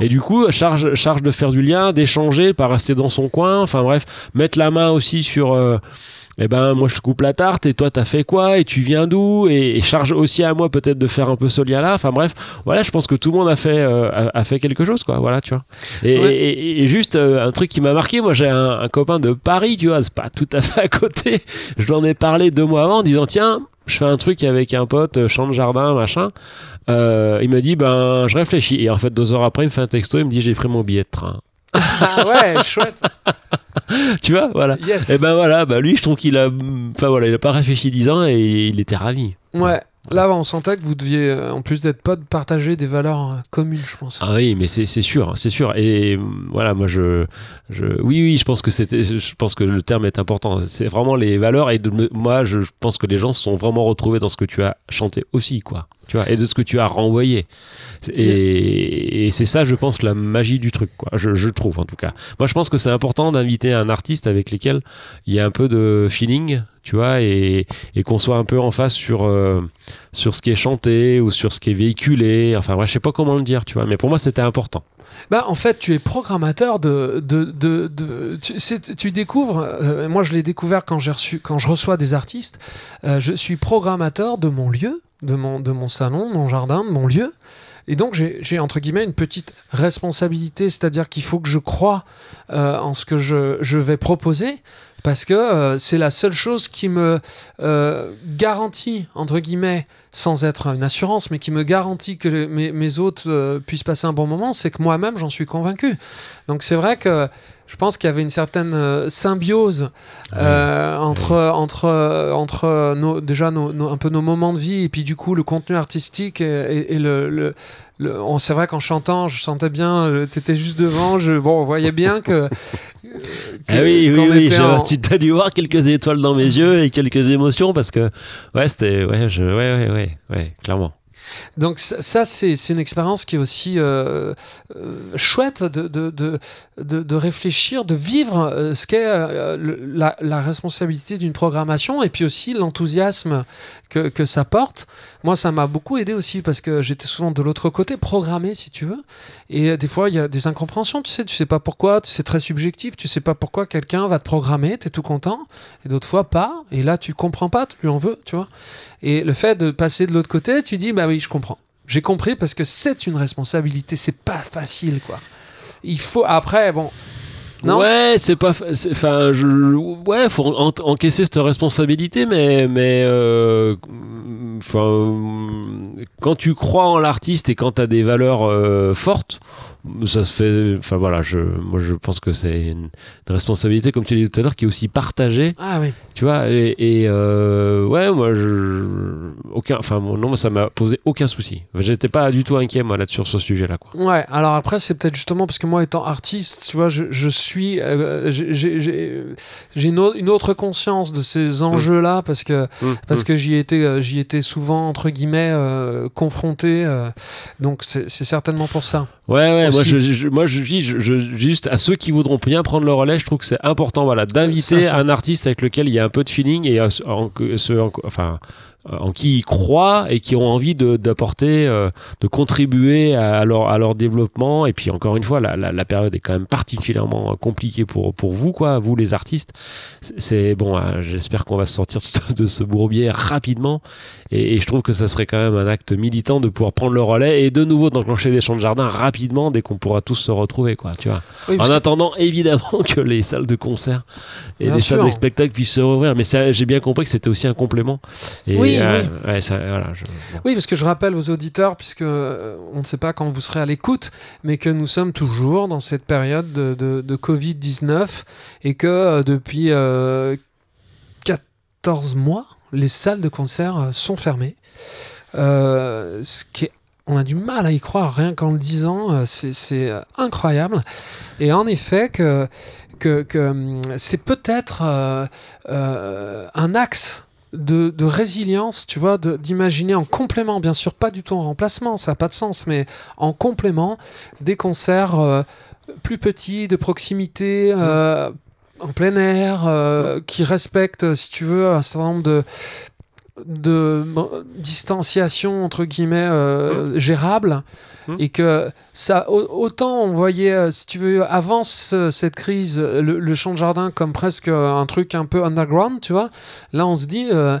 Et du coup, charge, charge de faire du lien, d'échanger, pas rester dans son coin. Enfin bref, mettre la main aussi sur. euh, eh ben moi je coupe la tarte et toi t'as fait quoi? Et tu viens d'où? Et, et charge aussi à moi peut-être de faire un peu ce lien là enfin bref voilà je pense que tout le monde a fait euh, a, a fait quelque chose quoi. Voilà tu vois. Et, Ouais. et- et juste euh, un truc qui m'a marqué moi j'ai un, un copain de Paris tu vois c'est pas tout à fait à côté. Je lui en ai parlé deux mois avant en disant tiens je fais un truc avec un pote euh, champ de jardin machin. Euh, il me dit ben je réfléchis. Et en fait deux heures après il me fait un texto il me dit j'ai pris mon billet de train Ah ouais, chouette. tu vois voilà Yes. et ben voilà, bah lui je trouve qu'il a, enfin voilà, il a pas réfléchi 10 ans et il était ravi. Ouais. Là, on sentait que vous deviez, euh, en plus d'être potes, partager des valeurs euh, communes, je pense. Ah oui, mais c'est sûr, c'est sûr. Et euh, voilà, moi je, je, oui oui, je pense que c'était, je pense que le terme est important. C'est vraiment les valeurs et de moi je pense que les gens se sont vraiment retrouvés dans ce que tu as chanté aussi, quoi. Tu vois, et de ce que tu as renvoyé. Et, et c'est ça, je pense, la magie du truc, quoi. Je, je trouve en tout cas. Moi, je pense que c'est important d'inviter un artiste avec lequel il y a un peu de feeling, tu vois, et, et qu'on soit un peu en face sur euh, sur ce qui est chanté ou sur ce qui est véhiculé. Enfin, ouais, je sais pas comment le dire, tu vois. Mais pour moi, c'était important. Bah, en fait, tu es programmateur de. de, de, de- tu, découvres. euh, moi, je l'ai découvert quand, j'ai reçu, quand je reçois des artistes. euh, je suis programmateur de mon lieu, de mon, de mon salon, de mon jardin, de mon lieu. Et donc, j'ai, entre guillemets une petite responsabilité, c'est-à-dire qu'il faut que je croie euh, en ce que je, je vais proposer. Parce que euh, c'est la seule chose qui me euh, garantit, entre guillemets, sans être une assurance, mais qui me garantit que mes, mes hôtes puissent passer un bon moment, c'est que moi-même, j'en suis convaincu. Donc c'est vrai que je pense qu'il y avait une certaine euh, symbiose euh, entre, entre, euh, entre nos, déjà nos, nos- un peu nos moments de vie et puis du coup le contenu artistique et, et- et le... le- le- on- c'est vrai qu'en chantant, je sentais bien, tu étais juste devant, je, bon, on voyait bien que. [laughs] que- Ah oui, oui, oui, en- tu as dû voir quelques étoiles dans mes yeux et quelques émotions parce que, ouais, c'était, ouais, je, ouais, ouais, ouais, ouais, clairement. Donc ça, c'est une expérience qui est aussi euh, euh, chouette de, de, de, de, réfléchir, de vivre euh, ce qu'est la, responsabilité d'une programmation et puis aussi l'enthousiasme que, que ça porte. Moi, ça m'a beaucoup aidé aussi parce que j'étais souvent de l'autre côté, programmé si tu veux. Et des fois, il y a des incompréhensions, tu sais, tu sais pas pourquoi, c'est très subjectif, tu sais pas pourquoi quelqu'un va te programmer, tu es tout content, et d'autres fois pas, et là tu comprends pas, tu lui en veux, tu vois. Et le fait de passer de l'autre côté, tu dis, bah oui, je comprends. J'ai compris parce que c'est une responsabilité, c'est pas facile, quoi. Il faut, après, bon. Non? Ouais, c'est pas, enfin, je, ouais, faut en- encaisser cette responsabilité, mais, mais, euh, enfin, quand tu crois en l'artiste et quand t'as des valeurs euh, fortes, ça se fait, enfin voilà, je, moi je pense que c'est une, une responsabilité, comme tu l'as dit tout à l'heure, qui est aussi partagée. Ah oui. Tu vois, et, et, euh, ouais, moi, je, aucun, enfin, non, moi, ça m'a posé aucun souci. J'étais pas du tout inquiet, moi, là, sur ce sujet-là, quoi. Ouais, alors après, c'est peut-être justement parce que moi, étant artiste, tu vois, je, je suis. euh, j'ai- une, au- une autre conscience de ces enjeux-là parce que, parce que j'y étais, euh, j'y étais souvent, entre guillemets, euh, confronté. donc, c'est certainement pour ça. Ouais, ouais, moi, je, je- moi, je dis, je, je- juste à ceux qui voudront bien prendre le relais, je trouve que c'est important, voilà, d'inviter un artiste avec lequel il y a un peu de feeling et à enfin, en qui ils croient et qui ont envie de- d'apporter, euh, de contribuer à, leur, à leur développement. Et puis, encore une fois, la, la, la période est quand même particulièrement compliquée pour, pour vous, quoi, vous les artistes. C'est- bon, j'espère qu'on va se sortir de ce- de bourbier rapidement. Et, et je trouve que ça serait quand même un acte militant de pouvoir prendre le relais et de nouveau d'enclencher des champs de jardin rapidement dès qu'on pourra tous se retrouver, quoi, tu vois. Oui, En que- attendant, évidemment, [laughs] que les salles de concert et Bien les sûr. salles de spectacle puissent se rouvrir. Mais j'ai bien compris que c'était aussi un complément. Et, Oui, euh, oui. ouais, ça, voilà, je- bon. Oui, parce que je rappelle aux auditeurs, puisque euh, on ne sait pas quand vous serez à l'écoute, mais que nous sommes toujours dans cette période de, de- de Covid-19 et que euh, depuis euh, 14 mois, les salles de concert euh, sont fermées. Euh, ce qui est on a du mal à y croire, rien qu'en le disant, c'est incroyable. Et en effet, que, que, que, hum, c'est peut-être euh, euh, un axe de, de résilience, tu vois, d'imaginer en complément, bien sûr, pas du tout en remplacement, ça n'a pas de sens, mais en complément, des concerts euh, plus petit, de proximité, euh, en plein air, euh, qui respecte, si tu veux, un certain nombre de de distanciation entre guillemets euh, gérable Hum. et que ça au- autant on voyait euh, si tu veux avant ce- cette crise le, le champ de jardin comme presque un truc un peu underground tu vois là on se dit euh,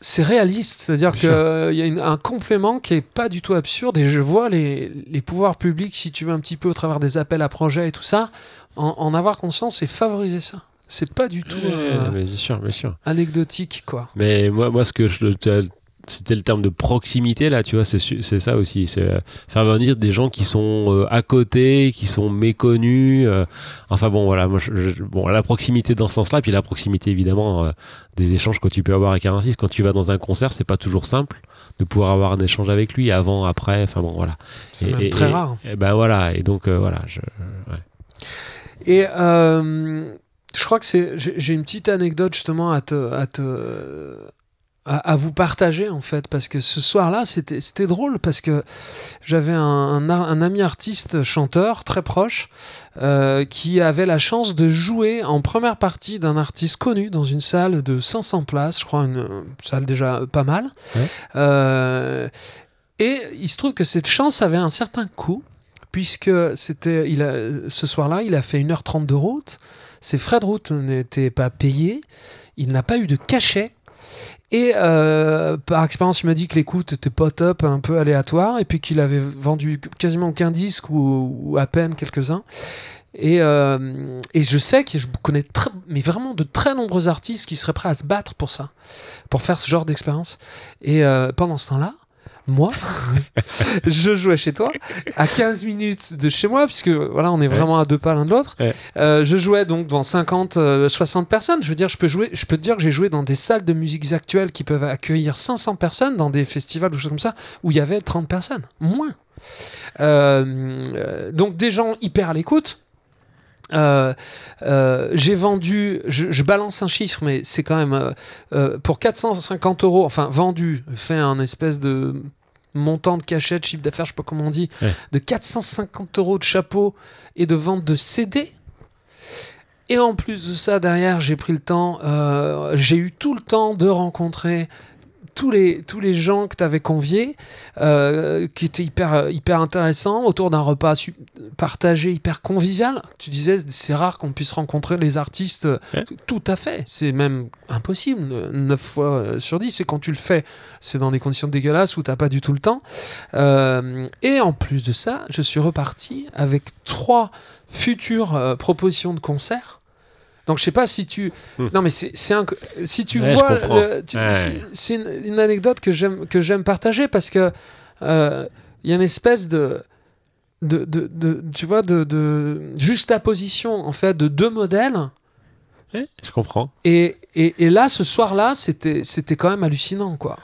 c'est réaliste, c'est-à-dire qu'il y a une- un complément qui est pas du tout absurde et je vois les, les pouvoirs publics, si tu veux, un petit peu au travers des appels à projets et tout ça, en, en avoir conscience et favoriser ça. C'est pas du tout Ouais, euh, mais bien sûr, bien sûr. anecdotique, quoi. Mais moi, moi ce que je. C'était le terme de proximité, là, tu vois, c'est ça aussi. C'est euh, faire venir des gens qui sont euh, à côté, qui sont méconnus. euh, enfin bon, voilà, moi, je- je- bon, la proximité dans ce sens-là, puis la proximité, évidemment, des échanges que tu peux avoir avec un artiste. Quand tu vas dans un concert, c'est pas toujours simple de pouvoir avoir un échange avec lui avant, après, enfin bon, voilà. C'est même et- très et- rare. Et ben voilà, et donc, voilà, je, ouais. Et je crois que c'est. J'ai une petite anecdote justement à te. À te à, vous partager en fait parce que ce soir-là c'était c'était drôle parce que j'avais un, un, ami artiste chanteur très proche euh, qui avait la chance de jouer en première partie d'un artiste connu dans une salle de 500 places je crois une, une salle déjà pas mal Ouais. Euh, et il se trouve que cette chance avait un certain coût puisque c'était il a, ce soir-là, il a fait 1h30 de route. Ses frais de route n'étaient pas payés. Il n'a pas eu de cachet. Et euh, par expérience, il m'a dit que l'écoute était pas top, un peu aléatoire, et puis qu'il avait vendu quasiment aucun disque ou, à peine quelques-uns. Et, euh, et je sais que je connais très, mais vraiment de très nombreux artistes qui seraient prêts à se battre pour ça, pour faire ce genre d'expérience. Et euh, pendant ce temps-là, moi, [laughs] je jouais chez toi, à 15 minutes de chez moi, puisque voilà, on est vraiment à deux pas l'un de l'autre. Euh, je jouais donc devant 50, euh, 60 personnes. Je veux dire, je peux jouer, je peux te dire que j'ai joué dans des salles de musique actuelles qui peuvent accueillir 500 personnes, dans des festivals ou choses comme ça, où il y avait 30 personnes, moins. Euh, euh, donc des gens hyper à l'écoute. Euh, euh, j'ai vendu, je, je balance un chiffre, mais c'est quand même euh, euh, pour 450 euros, enfin vendu, fait un espèce de montant de cachet, de chiffre d'affaires, je sais pas comment on dit, Ouais. de 450 euros de chapeau et de vente de CD. Et en plus de ça, derrière, j'ai pris le temps, j'ai eu tout le temps de rencontrer tous les, tous les gens que tu avais conviés, euh, qui étaient hyper, hyper intéressants, autour d'un repas partagé, hyper convivial. Tu disais, c'est rare qu'on puisse rencontrer les artistes. Ouais. Tout à fait. C'est même impossible, 9 fois euh, sur 10. Et quand tu le fais, c'est dans des conditions dégueulasses où tu pas du tout le temps. Euh, et en plus de ça, je suis reparti avec trois futures euh, propositions de concerts. Donc je sais pas si tu Hmm. non mais c'est c'est un si tu Ouais, vois le- tu- Ouais. c'est- une, une anecdote que j'aime que j'aime partager parce que euh, il y a une espèce de de, de, de- tu vois de, de juxtaposition en fait de deux modèles Ouais, je comprends. et, et, et là, ce soir-là, c'était, c'était quand même hallucinant, quoi.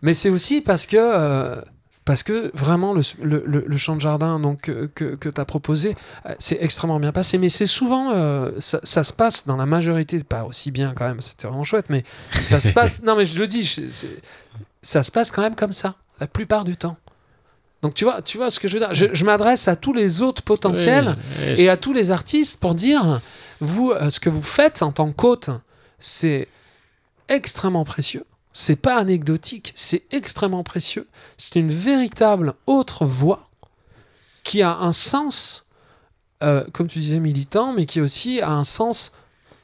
Mais c'est aussi parce que, euh, parce que vraiment, le, le, le- le champ de jardin donc, euh, que, que tu as proposé, euh, c'est extrêmement bien passé. Mais c'est souvent, euh, ça, ça se passe dans la majorité, pas aussi bien quand même, c'était vraiment chouette, mais ça se passe, [laughs] non mais je le dis, je- ça se passe quand même comme ça, la plupart du temps. Donc tu vois, tu vois ce que je veux dire. Je, je m'adresse à tous les autres potentiels et à tous les artistes pour dire vous ce que vous faites en tant qu'hôte c'est extrêmement précieux c'est pas anecdotique c'est extrêmement précieux c'est une véritable autre voix qui a un sens euh, comme tu disais militant mais qui aussi a un sens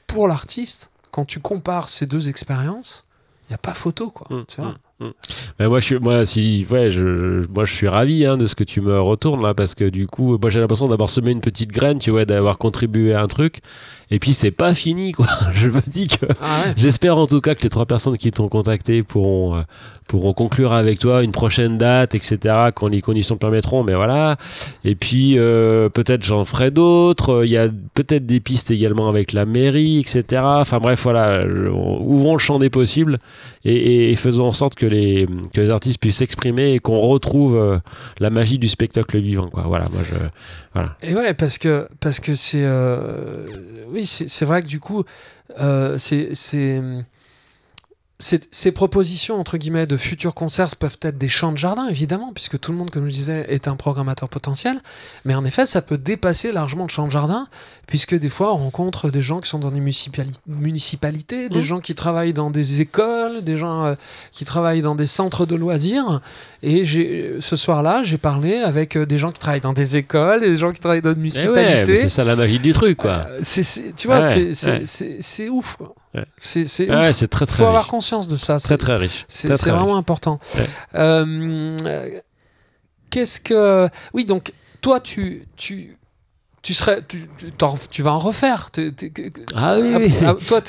pour l'artiste quand tu compares ces deux expériences il n'y a pas photo quoi Mm, tu vois mm, mm. Mais moi, je suis, moi, si, ouais, je- moi, je suis ravi hein, de ce que tu me retournes là, parce que du coup, moi, j'ai l'impression d'avoir semé une petite graine, tu vois, d'avoir contribué à un truc. Et puis, c'est pas fini, quoi. [laughs] Je me dis que, ah ouais. j'espère en tout cas que les trois personnes qui t'ont contacté pourront, euh, pourront conclure avec toi une prochaine date, etc., quand les conditions le permettront. Mais voilà. Et puis, euh, peut-être j'en ferai d'autres. Il y a peut-être des pistes également avec la mairie, etc. Enfin bref, voilà. Ouvrons le champ des possibles et, et- et faisons en sorte que les, que les artistes puissent s'exprimer et qu'on retrouve euh, la magie du spectacle vivant. Quoi. Voilà, moi je. Voilà. Et ouais, parce que parce que c'est euh, c'est vrai que du coup, euh, c'est ces, ces propositions, entre guillemets, de futurs concerts peuvent être des champs de jardin, évidemment, puisque tout le monde, comme je disais, est un programmateur potentiel. Mais en effet, ça peut dépasser largement le champ de jardin, puisque des fois, on rencontre des gens qui sont dans des municipali- municipalités, des Mhm. gens qui travaillent dans des écoles, des gens euh, qui travaillent dans des centres de loisirs. Et ce soir-là, j'ai parlé avec euh, des gens qui travaillent dans des écoles, des gens qui travaillent dans des Eh ouais, municipalités. mais c'est ça la magie du truc, quoi. Euh, tu vois, Ouais, c'est, ouais. ouf. quoi. Ouais. C'est, c'est Ah ouais, très faut avoir conscience de ça. Très C'est, très riche. c'est, vraiment riche. important. Ouais. Euh, qu'est-ce que. Oui, donc, toi, tu. tu tu serais, tu, tu, vas en refaire. T'es- Ah oui, ah, oui. ah, toi,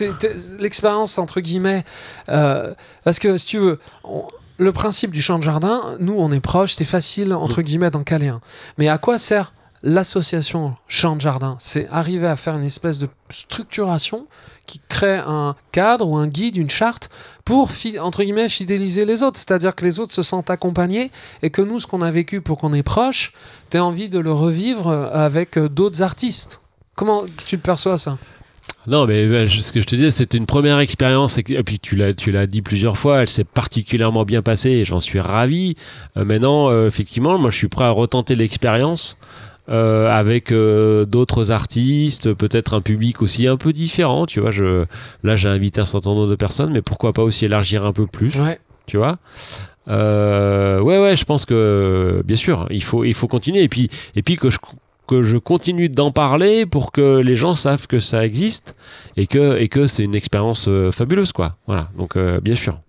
l'expérience entre guillemets, euh, parce que si tu veux, on- le principe du champ de jardin, nous, on est proches, c'est facile entre Mm. guillemets d'en caler un. Mais à quoi sert l'association champ de jardin? C'est arriver à faire une espèce de structuration qui crée un cadre ou un guide, une charte pour entre guillemets fidéliser les autres. C'est-à-dire que les autres se sentent accompagnés et que nous, ce qu'on a vécu pour qu'on est proche, tu as envie de le revivre avec euh, d'autres artistes. Comment tu le perçois ça? Non, mais euh, ce que je te disais, c'était une première expérience. Et, puis tu l'as, tu l'as dit plusieurs fois, elle s'est particulièrement bien passée et j'en suis ravi. Euh, maintenant, euh, effectivement, moi je suis prêt à retenter l'expérience. Euh, avec euh, d'autres artistes, peut-être un public aussi un peu différent, tu vois. Je, là, j'ai invité un certain nombre de personnes, mais pourquoi pas aussi élargir un peu plus, Ouais. tu vois. Euh, ouais, ouais, je pense que bien sûr, il faut, il faut continuer et puis, et puis que je que je continue d'en parler pour que les gens savent que ça existe et que, et que c'est une expérience fabuleuse, quoi. Voilà, donc bien sûr.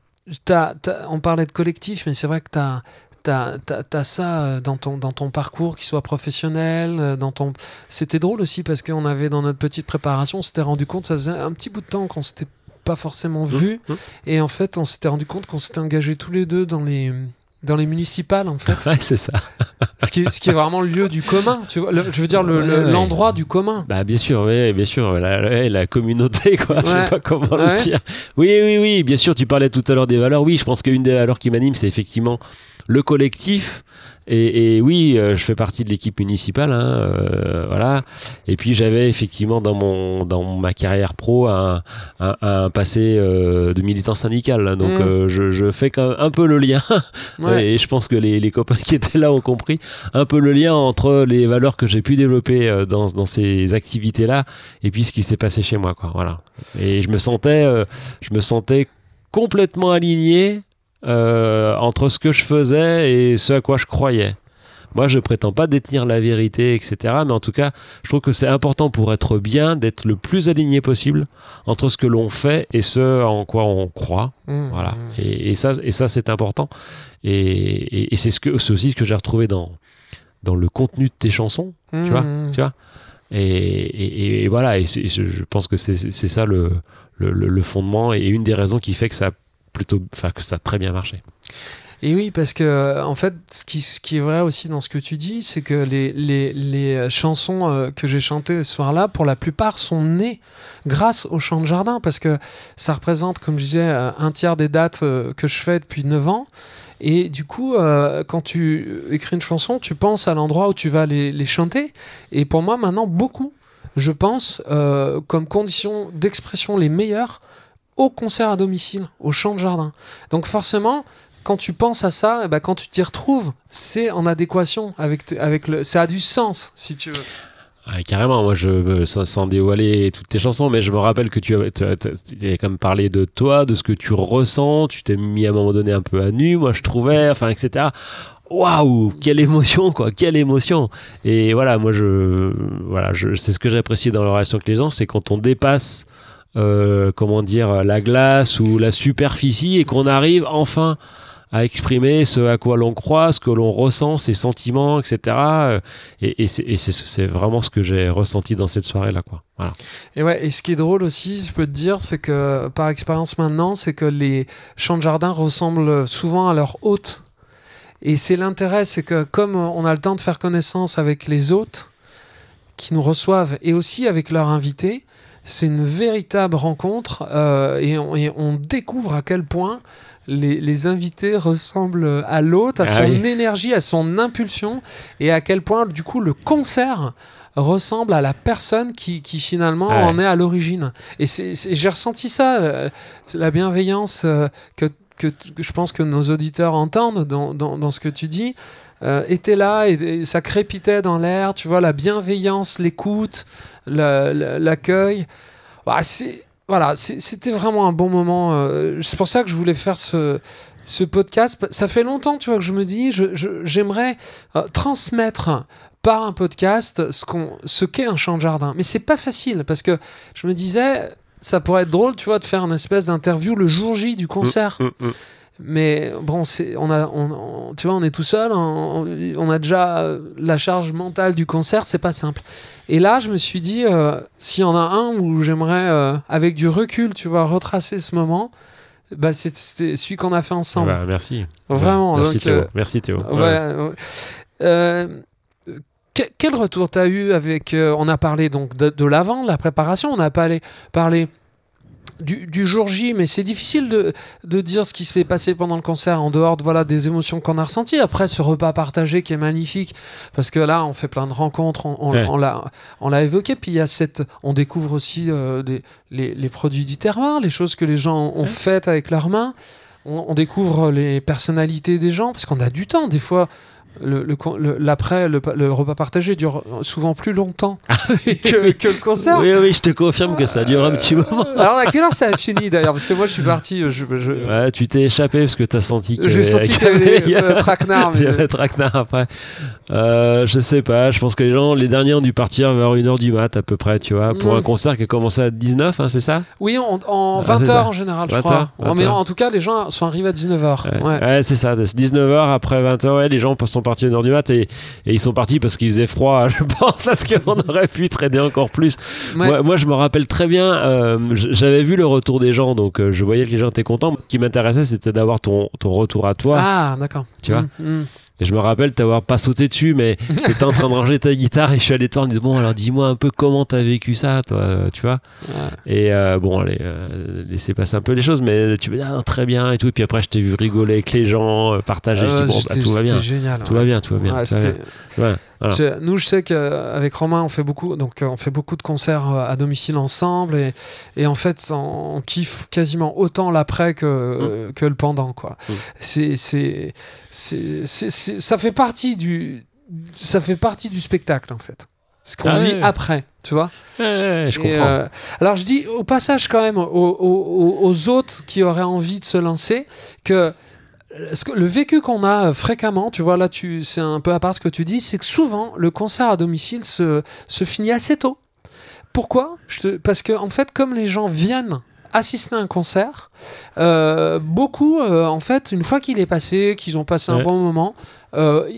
On parlait de collectif, mais c'est vrai que tu as, ça euh, dans ton, dans ton parcours, qui soit professionnel. euh, Dans ton... C'était drôle aussi parce qu'on avait dans notre petite préparation, on s'était rendu compte, ça faisait un petit bout de temps qu'on s'était pas forcément vu. Mmh. Et en fait, on s'était rendu compte qu'on s'était engagés tous les deux dans les, dans les municipales, en fait. [laughs] Ouais, c'est ça. ce, qui est, ce qui est vraiment le lieu du commun, tu vois. le- je veux dire, le- le- Ouais, ouais. l'endroit du commun. Bah bien sûr, oui, bien sûr, la, la- la communauté, quoi. Je sais pas comment le dire. Oui, oui, oui, bien sûr. Tu parlais tout à l'heure des valeurs. Oui, je pense qu'une des valeurs qui m'anime, c'est effectivement le collectif. Et, et oui, euh, je fais partie de l'équipe municipale, hein, euh, voilà. Et puis j'avais effectivement dans mon dans ma carrière pro un, un, un passé euh, de militant syndical, hein. donc Mm. euh, je, je fais quand même un peu le lien. [laughs] Ouais. Et je pense que les, les copains qui étaient là ont compris un peu le lien entre les valeurs que j'ai pu développer dans, dans ces activités-là et puis ce qui s'est passé chez moi. Quoi. Voilà. Et je me sentais, je me sentais complètement aligné euh, entre ce que je faisais et ce à quoi je croyais. Moi, je prétends pas détenir la vérité, etc. Mais en tout cas, je trouve que c'est important pour être bien d'être le plus aligné possible entre ce que l'on fait et ce en quoi on croit. Mmh, Voilà. mmh. Et, et ça, et ça c'est important. Et, et- et c'est ce que, c'est aussi ce que j'ai retrouvé dans, dans le contenu de tes chansons. Mmh, vois. Tu vois et, voilà. Et je, pense que c'est, ça le, le, le- le fondement et une des raisons qui fait que ça a plutôt, enfin que ça a très bien marché. Et oui, parce que euh, en fait, ce qui, ce qui est vrai aussi dans ce que tu dis, c'est que les, les, les euh, chansons euh, que j'ai chantées ce soir-là, pour la plupart, sont nées grâce au chant de jardin, parce que ça représente, comme je disais, un tiers des dates que je fais depuis 9 ans. Et du coup, quand tu écris une chanson, tu penses à l'endroit où tu vas les, les chanter. Et pour moi, maintenant, beaucoup, je pense, comme condition d'expression les meilleures, au concert à domicile, au chant de jardin. Donc forcément, quand tu penses à ça, eh ben, quand tu t'y retrouves, c'est en adéquation avec, avec le. Ça a du sens, si tu veux. Carrément, moi, je, sans, dévoiler toutes tes chansons, mais je me rappelle que tu avais, tu quand même parlé de toi, de ce que tu ressens, tu t'es mis à un moment donné un peu à nu, moi je trouvais, enfin, etc. Waouh, quelle émotion, quoi, quelle émotion. Et voilà, moi, je, voilà, je, c'est ce que j'apprécie dans la relation avec les gens, c'est quand on dépasse, euh, comment dire, la glace ou la superficie et qu'on arrive enfin à exprimer ce à quoi l'on croit, ce que l'on ressent, ses sentiments, etc. Euh, Et, et c'est- vraiment ce que j'ai ressenti dans cette soirée-là. Quoi. Et ouais, et ce qui est drôle aussi, je peux te dire, c'est que par expérience maintenant, c'est que les champs de jardin ressemblent souvent à leur hôte. Et c'est l'intérêt, c'est que comme on a le temps de faire connaissance avec les hôtes qui nous reçoivent et aussi avec leurs invités, c'est une véritable rencontre euh, et, on, et on découvre à quel point les, les invités ressemblent à l'autre, à Ah son oui. énergie, à son impulsion, et à quel point, du coup, le concert ressemble à la personne qui, qui finalement Ouais. en est à l'origine. Et j'ai ressenti ça, euh, la bienveillance euh, que, que, que je pense que nos auditeurs entendent dans, dans, dans ce que tu dis. Euh, était là et, et ça crépitait dans l'air, tu vois, la bienveillance, l'écoute, la- la- l'accueil. Bah, voilà, c'était vraiment un bon moment. euh, c'est pour ça que je voulais faire ce, ce podcast. Ça fait longtemps, tu vois, que je me dis, j'aimerais euh, transmettre par un podcast ce qu'on, ce qu'est un champ de jardin. Mais c'est pas facile parce que je me disais, ça pourrait être drôle, tu vois, de faire une espèce d'interview le jour J du concert. Mm, mm. Mais bon, on a, on, on- tu vois, on est tout seul, on, on a déjà euh, la charge mentale du concert, c'est pas simple. Et là, je me suis dit, euh, s'il y en a un où j'aimerais, euh, avec du recul, tu vois, retracer ce moment, bah, c'était celui qu'on a fait ensemble. Bah, merci. Vraiment. Merci donc, Théo. Merci Théo. ouais, ouais. Que- quel retour t'as eu avec On a parlé donc de, de l'avant, de la préparation. On a parlé, parlé du, du jour J, mais c'est difficile de, de dire ce qui se fait passer pendant le concert en dehors de, voilà, des émotions qu'on a ressenties. Après, ce repas partagé qui est magnifique, parce que là, on fait plein de rencontres, on, on, Ouais. on l'a, on l'a évoqué. Puis il y a cette, on découvre aussi euh, des, les, les produits du terroir, les choses que les gens ont Ouais. faites avec leurs mains. On, on découvre les personnalités des gens, parce qu'on a du temps. Des fois, le, l'après, le, pa- le repas partagé dure souvent plus longtemps que, que le concert. Oui, oui, je te confirme que ça dure un petit moment. [laughs] Alors à quelle heure ça a fini d'ailleurs? Parce que moi je suis parti, je, je, Ouais, tu t'es échappé parce que t'as senti y j'ai senti [laughs] qu'il y avait des euh, traquenards. Il y avait traquenard après. Euh, je sais pas, je pense que les gens, les derniers ont dû partir vers 1h du mat à peu près, tu vois, pour Mm. un concert qui a commencé à 19, hein, c'est ça? Oui, en, en Ah, 20h c'est ça. en général, je 20 crois. heures, 20 Mais en tout cas, les gens sont arrivés à 19h. Ouais, Ouais. Ouais, c'est ça, 19h après 20h, ouais, les gens sont partis à 1h du mat et, et ils sont partis parce qu'il faisait froid, [laughs] je pense, parce qu'on aurait pu traîner encore plus. Ouais. Moi, moi, je me rappelle très bien, euh, j'avais vu le retour des gens, donc euh, je voyais que les gens étaient contents. Ce qui m'intéressait, c'était d'avoir ton, ton retour à toi. Ah, d'accord. Tu vois Mm, mm. Et je me rappelle t'avoir pas sauté dessus, mais [laughs] t'étais en train de ranger ta guitare et je suis allé te voir en disant bon alors dis-moi un peu comment t'as vécu ça, toi, tu vois. Ouais. Et euh, bon allez, euh, laissez passer un peu les choses, mais tu me dis ah, très bien et tout. Et puis après je t'ai vu rigoler avec les gens, euh, partager. je dis bon bah, tout va bien, génial. tout ouais. va bien, tout va bien. Ouais, tout va bien. Ouais, voilà. Je- nous, je sais qu'avec Romain, on fait beaucoup, donc euh, on fait beaucoup de concerts euh, à domicile ensemble, et, et en fait, on, on kiffe quasiment autant l'après que, euh, que le pendant, quoi. Mm. C'est, c'est, c'est, c'est- c'est- ça fait partie du, ça fait partie du spectacle, en fait. Ce qu'on Ah vit après, tu vois. Ouais, ouais, je Et, comprends. euh, alors je dis au passage quand même aux, aux- aux- aux autres qui auraient envie de se lancer que ce que- le vécu qu'on a fréquemment, tu vois là, tu, c'est un peu à part ce que tu dis, c'est que souvent le concert à domicile se, se finit assez tôt. Pourquoi? Je te- Parce que en fait, comme les gens viennent assister à un concert, euh, beaucoup, euh, en fait, une fois qu'il est passé, qu'ils ont passé un bon moment, euh,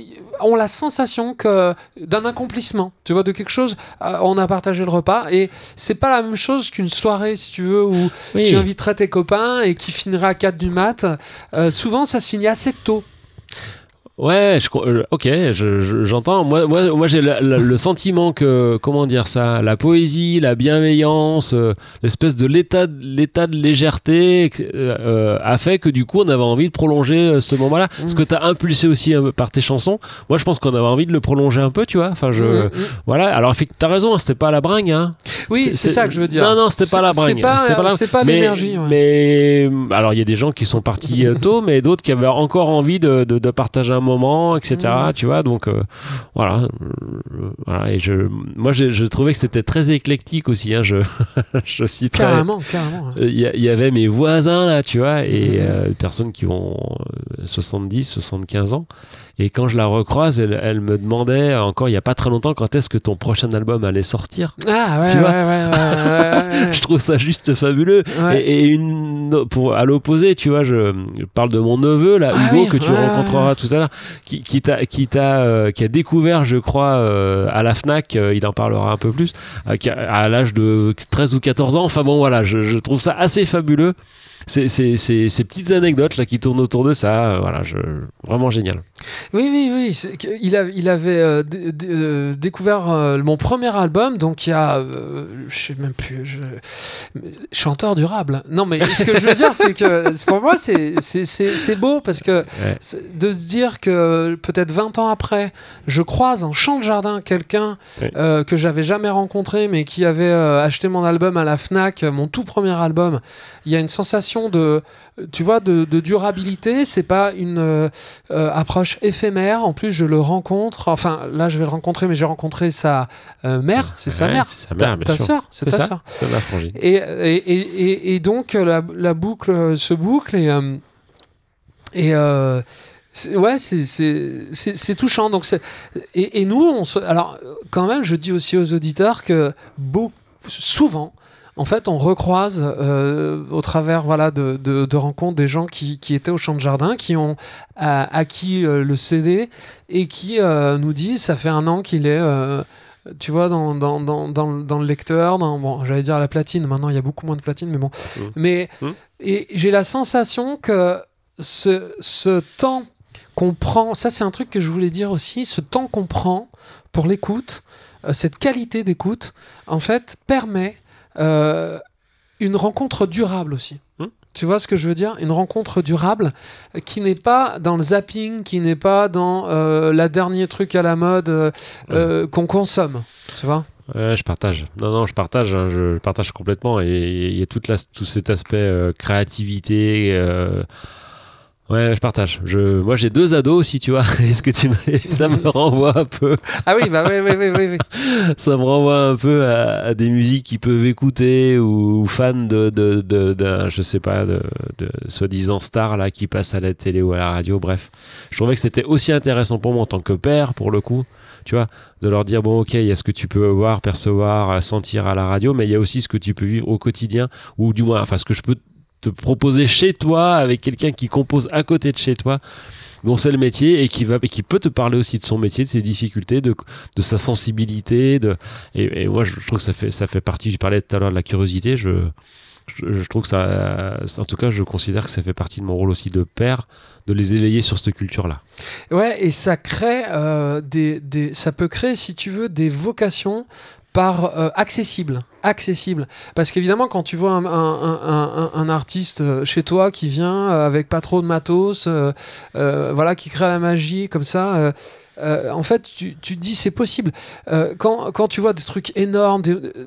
ont la sensation que d'un accomplissement, tu vois, de quelque chose. euh, on a partagé le repas et c'est pas la même chose qu'une soirée, si tu veux, où Oui. tu inviterais tes copains et qui finira à 4 du mat. Euh, souvent, ça se finit assez tôt. Ouais, je, euh, ok, je- je- j'entends. moi, moi, moi j'ai le, le- le sentiment que, comment dire ça, la poésie, la bienveillance, euh, l'espèce de l'état, de- l'état de légèreté euh, a fait que du coup, on avait envie de prolonger ce moment-là. Ce Mm. que tu as impulsé aussi par tes chansons. Moi, je pense qu'on avait envie de le prolonger un peu, tu vois. Enfin, je, Mm, mm. voilà. Alors, t'as raison, hein, c'était pas la bringue, hein. Oui, c'est ça que je veux dire. Non, non, c'était pas la bringue. C'est pas, pas mais- l'énergie. ouais. Mais alors, il y a des gens qui sont partis tôt, mais d'autres qui avaient encore envie de, de- de partager un moment, etc. Mm. Tu vois, donc euh, voilà, Euh, voilà. Et je, moi, j'ai- je trouvais que c'était très éclectique aussi. Hein, je, [laughs] je citerai. Carrément, carrément. Euh, Il y, y avait mes voisins là, tu vois, et Mhm. euh, personnes qui ont euh, 70, 75 ans. Et quand je la recroise, elle, elle me demandait encore il y a pas très longtemps quand est-ce que ton prochain album allait sortir. Ah ouais, Tu ouais, vois ouais, [laughs] Je trouve ça juste fabuleux. Et, et une, pour, à l'opposé, tu vois, je, je parle de mon neveu, là, Ah Hugo, oui, que tu rencontreras tout à l'heure. qui, qui, t'a, qui, t'a, euh, qui a découvert, je crois, euh, à la Fnac, euh, il en parlera un peu plus, à, à l'âge de 13 ou 14 ans. Enfin bon, voilà, je, je trouve ça assez fabuleux c'est, ces petites anecdotes là qui tournent autour de ça, euh, voilà, je, vraiment génial. Oui, oui, oui. Il, a, il avait euh, euh, découvert mon premier album, donc il y a, je sais même plus, je, chanteur durable. Non, mais ce que je veux dire, c'est que [laughs] pour moi, c'est beau parce que de se dire que peut-être 20 ans après, je croise en champ de jardin quelqu'un que j'avais jamais rencontré, mais qui avait acheté mon album à la Fnac, mon tout premier album. Il y a une sensation de, tu vois, de, durabilité. C'est pas une euh, approche éphémère. En plus, je le rencontre. Enfin, là, je vais le rencontrer, mais j'ai rencontré sa euh, mère. C'est sa mère. C'est sa mère, ta, soeur. C'est ta soeur. Et, et, et, et, donc, la, la, boucle se boucle et. Euh, et ouais, c'est touchant. Donc et, et, nous, on se, alors quand même, je dis aussi aux auditeurs que beaucoup, souvent, en fait, on recroise euh, au travers voilà, de, de, rencontres des gens qui, qui, étaient au champ de jardin, qui ont acquis euh, le CD et qui euh, nous disent ça fait un an qu'il est tu vois, dans, dans, dans, dans, le lecteur, dans, bon, j'allais dire la platine, maintenant il y a beaucoup moins de platine, mais bon. Mmh. Mais, mmh. et j'ai la sensation que ce, ce temps qu'on prend, ça c'est un truc que je voulais dire aussi, ce temps qu'on prend pour l'écoute, cette qualité d'écoute, en fait, permet euh, une rencontre durable aussi. Hmm? Tu vois ce que je veux dire? Une rencontre durable qui n'est pas dans le zapping, qui n'est pas dans euh, la dernier truc à la mode euh, qu'on consomme. Tu vois? Ouais, je partage. Non, non, je partage. Hein, je partage complètement. Et il y a toute la, tout cet aspect créativité. Ouais, je partage. Je, moi, j'ai deux ados aussi, tu vois. [laughs] Est-ce que tu ça me [laughs] renvoie un peu? Ah oui, bah oui, oui, oui, oui. [laughs] ça me renvoie un peu à, des musiques qu'ils peuvent écouter ou, fans de, de, de, je sais pas, de, de soi-disant stars là qui passent à la télé ou à la radio. Bref, je trouvais que c'était aussi intéressant pour moi en tant que père, pour le coup, tu vois, de leur dire bon, ok, il y a ce que tu peux voir, percevoir, sentir à la radio, mais il y a aussi ce que tu peux vivre au quotidien ou du moins, enfin, ce que je peux te proposer chez toi avec quelqu'un qui compose à côté de chez toi dont c'est le métier et qui va et qui peut te parler aussi de son métier de ses difficultés de, de sa sensibilité de et, moi je trouve que ça fait ça fait partie je parlais tout à l'heure de la curiosité je, je, trouve que ça en tout cas je considère que ça fait partie de mon rôle aussi de père de les éveiller sur cette culture là ouais et ça crée euh, des, des ça peut créer si tu veux des vocations par euh, accessible. Accessible. Parce qu'évidemment, quand tu vois un, un, un, artiste euh, chez toi qui vient euh, avec pas trop de matos, voilà, qui crée la magie comme ça. en fait, tu, tu te dis c'est possible. quand, quand, tu vois des trucs énormes,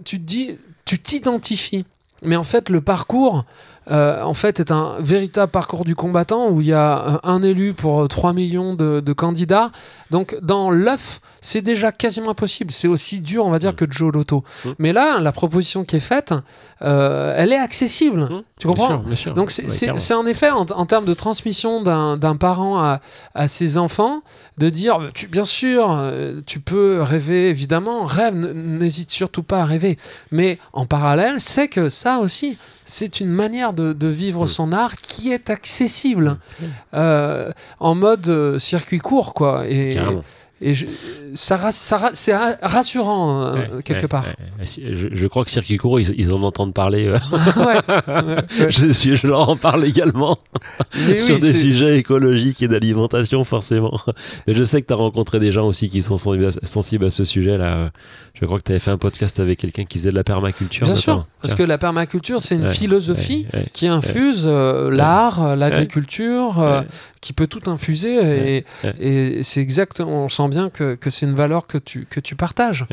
tu te dis, tu t'identifies. Mais en fait, le parcours, euh, en fait, est un véritable parcours du combattant où il y a un élu pour 3 millions de, candidats. Donc, dans l'œuf, c'est déjà quasiment impossible. C'est aussi dur, on va dire, mm. que Joe Lotto. Mm. Mais là, la proposition qui est faite, euh, elle est accessible. Mm. Tu comprends Donc, c'est en effet, en, termes de transmission d'un parent à, à, ses enfants, de dire, tu, bien sûr, euh, tu peux rêver, évidemment, rêve, n'hésite surtout pas à rêver. Mais en parallèle, c'est que ça aussi, c'est une manière de, vivre son art qui est accessible. Euh, en mode euh, circuit court, quoi. Et, et ça, ça c'est rassurant euh, quelque part. Je, crois que Circuit Court, ils, en entendent parler. Euh. [laughs] je, je, leur en parle également sur des sujets écologiques et d'alimentation, forcément. Mais je sais que tu as rencontré des gens aussi qui sont sensibles à ce sujet-là. Je crois que tu avais fait un podcast avec quelqu'un qui faisait de la permaculture. Bien sûr, parce que la permaculture, c'est une philosophie qui infuse euh, l'art, l'agriculture, qui peut tout infuser. Et, c'est exact, on bien que, que c'est une valeur que tu, que tu partages.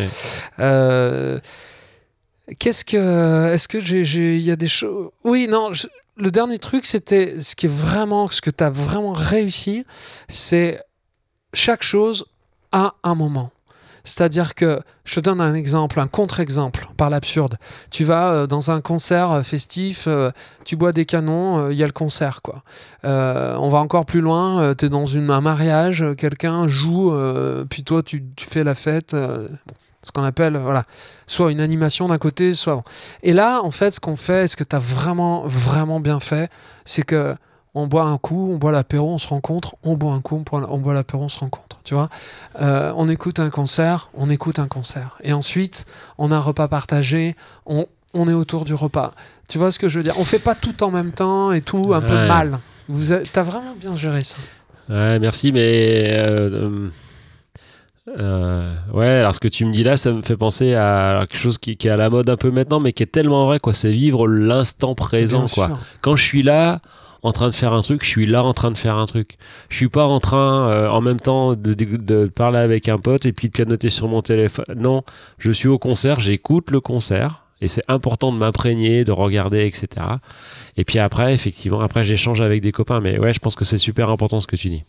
Euh, qu'est-ce que. Est-ce que j'ai. Il y a des choses. Oui, non. le dernier truc, c'était ce qui est vraiment. Ce que tu as vraiment réussi, c'est chaque chose à un moment. C'est-à-dire que, je te donne un exemple, un contre-exemple, par l'absurde. Tu vas euh, dans un concert euh, festif, euh, tu bois des canons, il y a le concert, quoi. on va encore plus loin, tu es dans un mariage, quelqu'un joue, puis toi, tu, fais la fête. ce qu'on appelle, voilà, soit une animation d'un côté, soit... Et là, en fait, ce qu'on fait, ce que tu as vraiment, vraiment bien fait, c'est que on boit un coup, on boit l'apéro, on se rencontre, on boit un coup, on boit, l'apéro, on se rencontre. Tu vois, Euh, on écoute un concert, on écoute un concert, et ensuite on a un repas partagé, on, on est autour du repas. Tu vois ce que je veux dire? On fait pas tout en même temps et tout un peu mal. Vous a- t'as vraiment bien géré ça. Ouais, merci, mais. euh, euh, euh, ouais, alors ce que tu me dis là, ça me fait penser à quelque chose qui, qui est à la mode un peu maintenant, mais qui est tellement vrai, quoi. C'est vivre l'instant présent, Bien quoi. sûr. Quand je suis là, en train de faire un truc, je suis là en train de faire un truc. Je suis pas en train, euh, en même temps, de, de- de parler avec un pote et puis de pianoter sur mon téléphone. Non, je suis au concert, j'écoute le concert. Et c'est important de m'imprégner, de regarder, etc. Et puis après, effectivement, après j'échange avec des copains. Mais ouais, je pense que c'est super important ce que tu dis.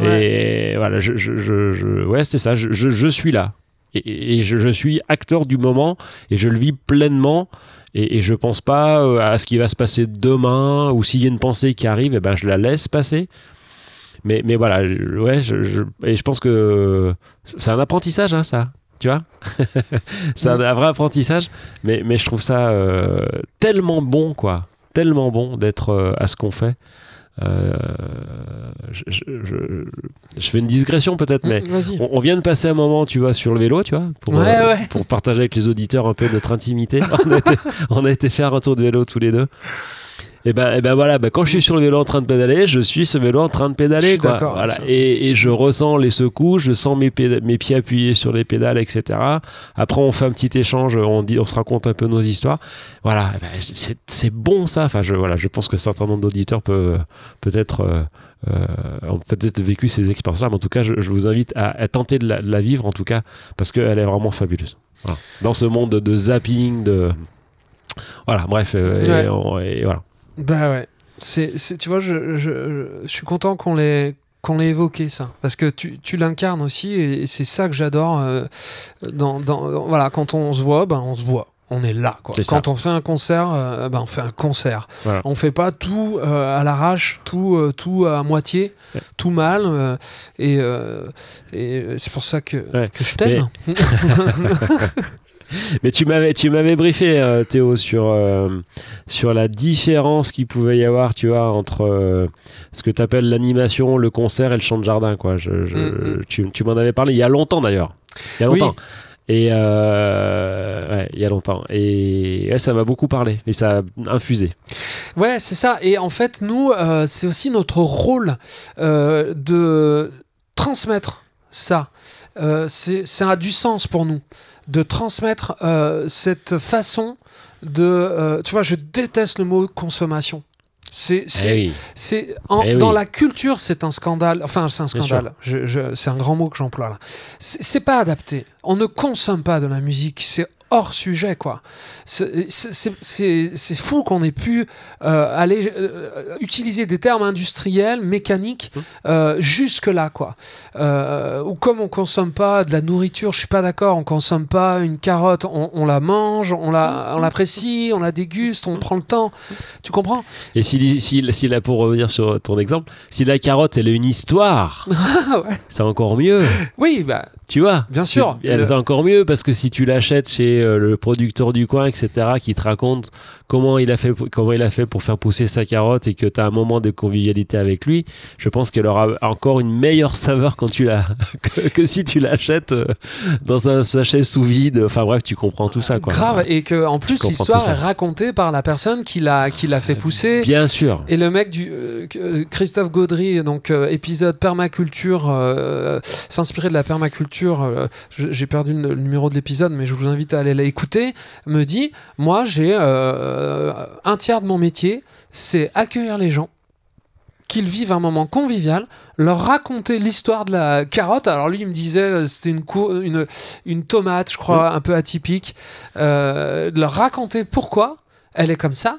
Et voilà, je, je, je- je- ouais, c'était ça. Je, suis là. Et, et je, je suis acteur du moment et je le vis pleinement. Et, et je pense pas euh, à ce qui va se passer demain ou s'il y a une pensée qui arrive, eh ben je la laisse passer. Mais, mais voilà, je- ouais, je, je- et je pense que c'est un apprentissage, hein, ça. Tu vois [laughs] C'est un, un vrai apprentissage. Mais, mais je trouve ça euh, tellement bon, quoi. Tellement bon d'être euh, à ce qu'on fait. Euh, je, je- je- je fais une digression peut-être, mais Mm, on, on vient de passer un moment, tu vois, sur le vélo, tu vois, pour, Ouais, euh, ouais. pour partager avec les auditeurs un peu notre intimité. [laughs] on, a été, on a été faire un tour de vélo tous les deux. Et ben, et ben voilà, ben quand je suis sur le vélo en train de pédaler, je suis ce vélo en train de pédaler. Quoi. Voilà. Et, et je ressens les secousses, je sens mes, mes pieds appuyés sur les pédales, etc. Après, on fait un petit échange, on, dit, on se raconte un peu nos histoires. Voilà, eh ben, c'est bon ça. Enfin, je, voilà, je pense que un certain nombre d'auditeurs peuvent peut-être euh, euh, ont peut-être vécu ces expériences-là, mais en tout cas, je, je vous invite à, à tenter de la, de la vivre, en tout cas, parce qu'elle est vraiment fabuleuse. Voilà. Dans ce monde de, zapping, de. Voilà, bref, euh, et Ouais. on- et voilà. Bah ouais. C'est, c'est- tu vois, je, je, je suis content qu'on l'ait, qu'on l'ait évoqué ça. Parce que tu, tu l'incarnes aussi et c'est ça que j'adore. euh, dans, dans- voilà, quand on se voit, ben on se voit. On est là. Quoi. C'est ça. Quand on fait un concert, euh, ben on fait un concert. Voilà. On fait pas tout euh, à l'arrache, tout, euh, tout à moitié, Ouais. tout mal. et et c'est pour ça que, Ouais. que je t'aime. Mais [laughs] [laughs] tu m'avais, tu m'avais briefé, euh, Théo, sur, euh, sur la différence qu'il pouvait y avoir, tu vois, entre euh, ce que tu appelles l'animation, le concert et le chant de jardin, quoi. Je, je- Mm, mm. Tu, tu m'en avais parlé il y a longtemps, d'ailleurs. Il y a Oui. longtemps. Et euh, ouais, il y a longtemps. Et ouais, ça m'a beaucoup parlé. Et ça a infusé. Ouais, c'est ça. Et en fait, nous, euh, c'est aussi notre rôle euh, de transmettre ça. Ça a du sens pour nous de transmettre euh, cette façon de. euh, tu vois, je déteste le mot consommation. C'est, Eh oui. Eh oui. dans la culture, c'est un scandale. Enfin, c'est un scandale. Je- je- c'est un grand mot que j'emploie là. C'est pas adapté. On ne consomme pas de la musique. C'est hors sujet, quoi. C'est, c'est- c'est- c'est- c'est fou qu'on ait pu euh, aller euh, utiliser des termes industriels, mécaniques, Mmh. euh, jusque là, quoi. Euh, ou comme on consomme pas de la nourriture, je suis pas d'accord. On consomme pas une carotte, on, on la mange, on la, on l'apprécie, on la déguste, on prend le temps. Tu comprends? Et si, si, si là, pour revenir sur ton exemple, si la carotte, elle a une histoire, [laughs] Ouais. c'est encore mieux. Oui, bah, Tu vois? Bien sûr. C'est- Elle Le- est encore mieux parce que si tu l'achètes chez euh, le producteur du coin, etc., qui te raconte comment il a fait, pour- comment il a fait pour faire pousser sa carotte et que tu as un moment de convivialité avec lui, je pense qu'elle aura encore une meilleure saveur quand tu la, [laughs] que, que si tu l'achètes euh, dans un sachet sous vide. Enfin bref, tu comprends tout ça. Quoi. grave. Et que en plus, l'histoire est racontée par la personne qui l'a, qui l'a fait pousser. Bien sûr. Et le mec du euh, euh, Christophe Gaudry, donc euh, épisode permaculture, euh, s'inspirer de la permaculture. j'ai perdu le, le numéro de l'épisode, mais je vous invite à aller l'écouter. Me dit, moi j'ai euh, un tiers de mon métier, c'est accueillir les gens qu'ils vivent un moment convivial, leur raconter l'histoire de la carotte. Alors lui, il me disait, euh, c'était une, une, une tomate, je crois, un peu atypique. Euh, leur raconter pourquoi elle est comme ça,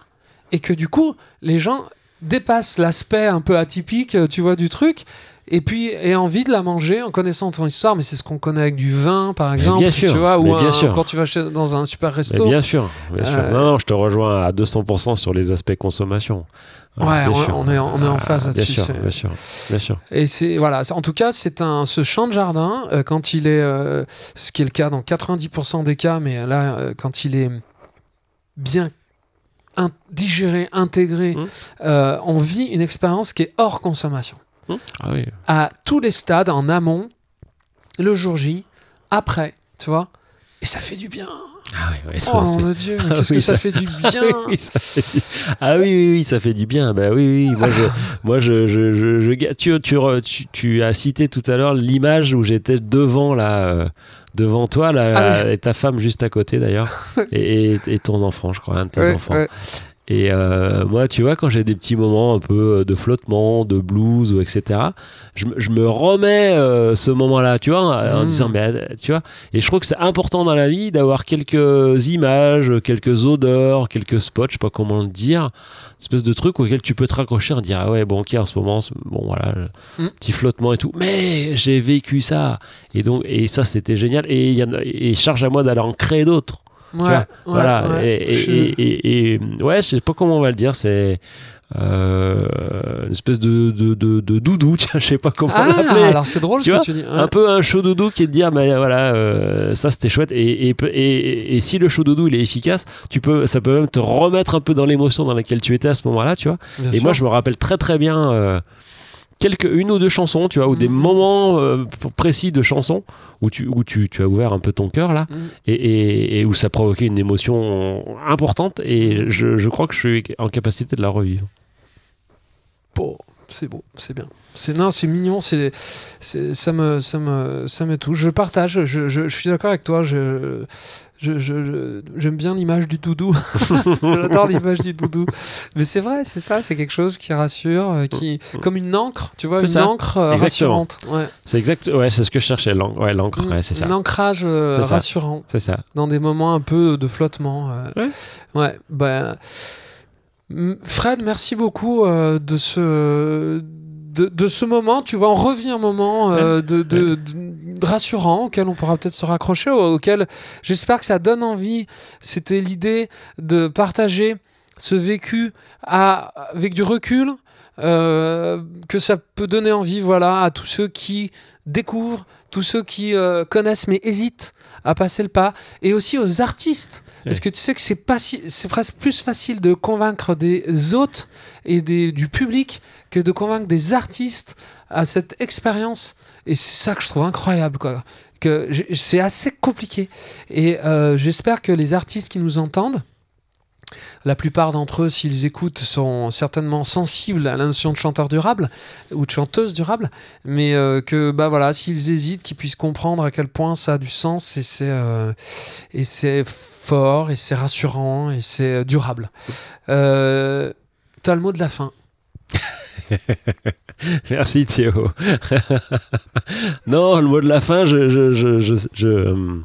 et que du coup, les gens dépassent l'aspect un peu atypique, tu vois, du truc, et puis aient envie de la manger en connaissant ton histoire. Mais c'est ce qu'on connaît avec du vin, par exemple, bien sûr, tu vois, ou mais bien un- sûr. quand tu vas chez- dans un super Mais resto. bien sûr. Bien sûr. Euh, Non, non, je te rejoins à 200% sur les aspects consommation. Ouais, on- sûr. on est en- on est en phase Ah, là-dessus, Bien sûr, bien sûr, bien sûr. Et c'est voilà, en tout cas, c'est un ce champ de jardin euh, quand il est, euh, ce qui est le cas dans 90% des cas, mais là, euh, quand il est bien in- digérer, intégrer. Mmh. On vit une expérience qui est hors consommation. Ah oui. À tous les stades, en amont, le jour J, après, tu vois. Et ça fait du bien. Ah oui, oui, Oh mon Dieu, Ah qu'est-ce oui, que ça, ça- fait du [laughs] bien. oui, oui, ça fait du- Ah oui, oui, oui, ça fait du bien. Bah oui, oui. Moi, je, [laughs] moi, je, je, je, je ga- tu, tu, re- tu, tu as cité tout à l'heure l'image où j'étais devant là, euh, devant toi là, Ah et ta femme juste à côté d'ailleurs, [laughs] et, et, et ton enfant, je crois, un de tes Ouais, enfants. ouais. Et euh, moi, tu vois, quand j'ai des petits moments un peu euh, de flottement, de blues, ou etc., je, me- je me remets euh, ce moment-là, tu vois, en, en Mm. disant, mais tu vois, et je trouve que c'est important dans la vie d'avoir quelques images, quelques odeurs, quelques spots, je sais pas comment le dire, espèce de truc auquel tu peux te raccrocher et dire, ah ouais, bon, ok, en ce moment, bon, voilà, Mm. petit flottement et tout, mais j'ai vécu ça. Et donc, et ça, c'était génial. Et, il y en a- et charge à moi d'aller en créer d'autres. Ouais, voilà. ouais. Et, et- Je- et- et- et- ouais, je sais pas comment on va le dire. C'est euh, une espèce de, de, de, de doudou. [laughs] Tiens, je sais pas comment Ah, l'appeler. alors c'est drôle Tu ce vois, que tu dis. Ouais. Un peu un show doudou qui est de dire, mais voilà, euh, ça c'était chouette. Et, et, et, et si le show doudou il est efficace, tu peux, ça peut même te remettre un peu dans l'émotion dans laquelle tu étais à ce moment-là, tu vois. Bien Et sûr. moi, je me rappelle très très bien euh, quelques, une ou deux chansons, tu vois, ou des Mhm. moments euh, précis de chansons où tu, où tu, tu as ouvert un peu ton cœur là, Mm. et, et- et où ça provoquait une émotion importante. Et je, je crois que je suis en capacité de la revivre. Beau, c'est beau, c'est bien. C'est non, c'est mignon, c'est, c'est, ça me, ça me, ça me touche. Je partage. Je, je, je suis d'accord avec toi. Je, je, je- je- j'aime bien l'image du doudou. [laughs] J'adore l'image du doudou. Mais c'est vrai, c'est ça. C'est quelque chose qui rassure, euh, qui, comme une encre, tu vois, une ça. encre euh, Exactement. rassurante. Ouais. C'est exact, ouais, c'est ce que je cherchais, l'encre, ouais, l'encre, ouais, c'est ça, Un ancrage euh, rassurant c'est ça. dans des moments un peu de flottement. euh. Ouais. Ouais, ben, m- Fred, merci beaucoup euh, de ce. De, de ce moment, tu vois, on revient un moment euh, de, de- de- de rassurant auquel on pourra peut-être se raccrocher, au- auquel j'espère que ça donne envie. C'était l'idée de partager ce vécu à, avec du recul, euh, que ça peut donner envie, voilà, à tous ceux qui découvrent, tous ceux qui euh, connaissent mais hésitent à passer le pas, et aussi aux artistes. Parce que tu sais que c'est pas si, c'est presque plus facile de convaincre des hôtes et des, du public que de convaincre des artistes à cette expérience. Et c'est ça que je trouve incroyable, quoi. Que c'est assez compliqué. Et euh, j'espère que les artistes qui nous entendent, la plupart d'entre eux, s'ils écoutent, sont certainement sensibles à la notion de chanteur durable ou de chanteuse durable, mais euh, que bah voilà, s'ils hésitent, qu'ils puissent comprendre à quel point ça a du sens et c'est euh, et c'est fort et c'est rassurant et c'est durable. Euh, T'as le mot de la fin. [laughs] Merci Théo. [laughs] non, le mot de la fin, je, je, je, je,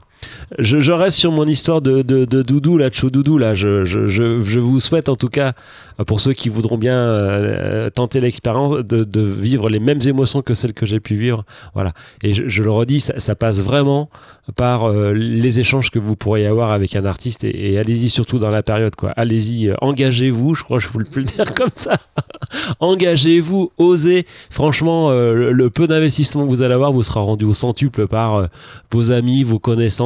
je, euh, reste sur mon histoire de, doudou, là, de doudou. Là. Je, je, je, vous souhaite en tout cas, euh, pour ceux qui voudront bien euh, tenter l'expérience, de, vivre les mêmes émotions que celles que j'ai pu vivre. Voilà. Et je, le redis, ça, passe vraiment par euh, les échanges que vous pourriez avoir avec un artiste. Et, allez-y surtout dans la période. quoi. Allez-y, euh, engagez-vous, je crois que je peux le dire comme ça. [laughs] engagez-vous, osez. Franchement, euh, le, le peu d'investissement que vous allez avoir vous sera rendu au centuple par euh, vos amis, vos connaissances,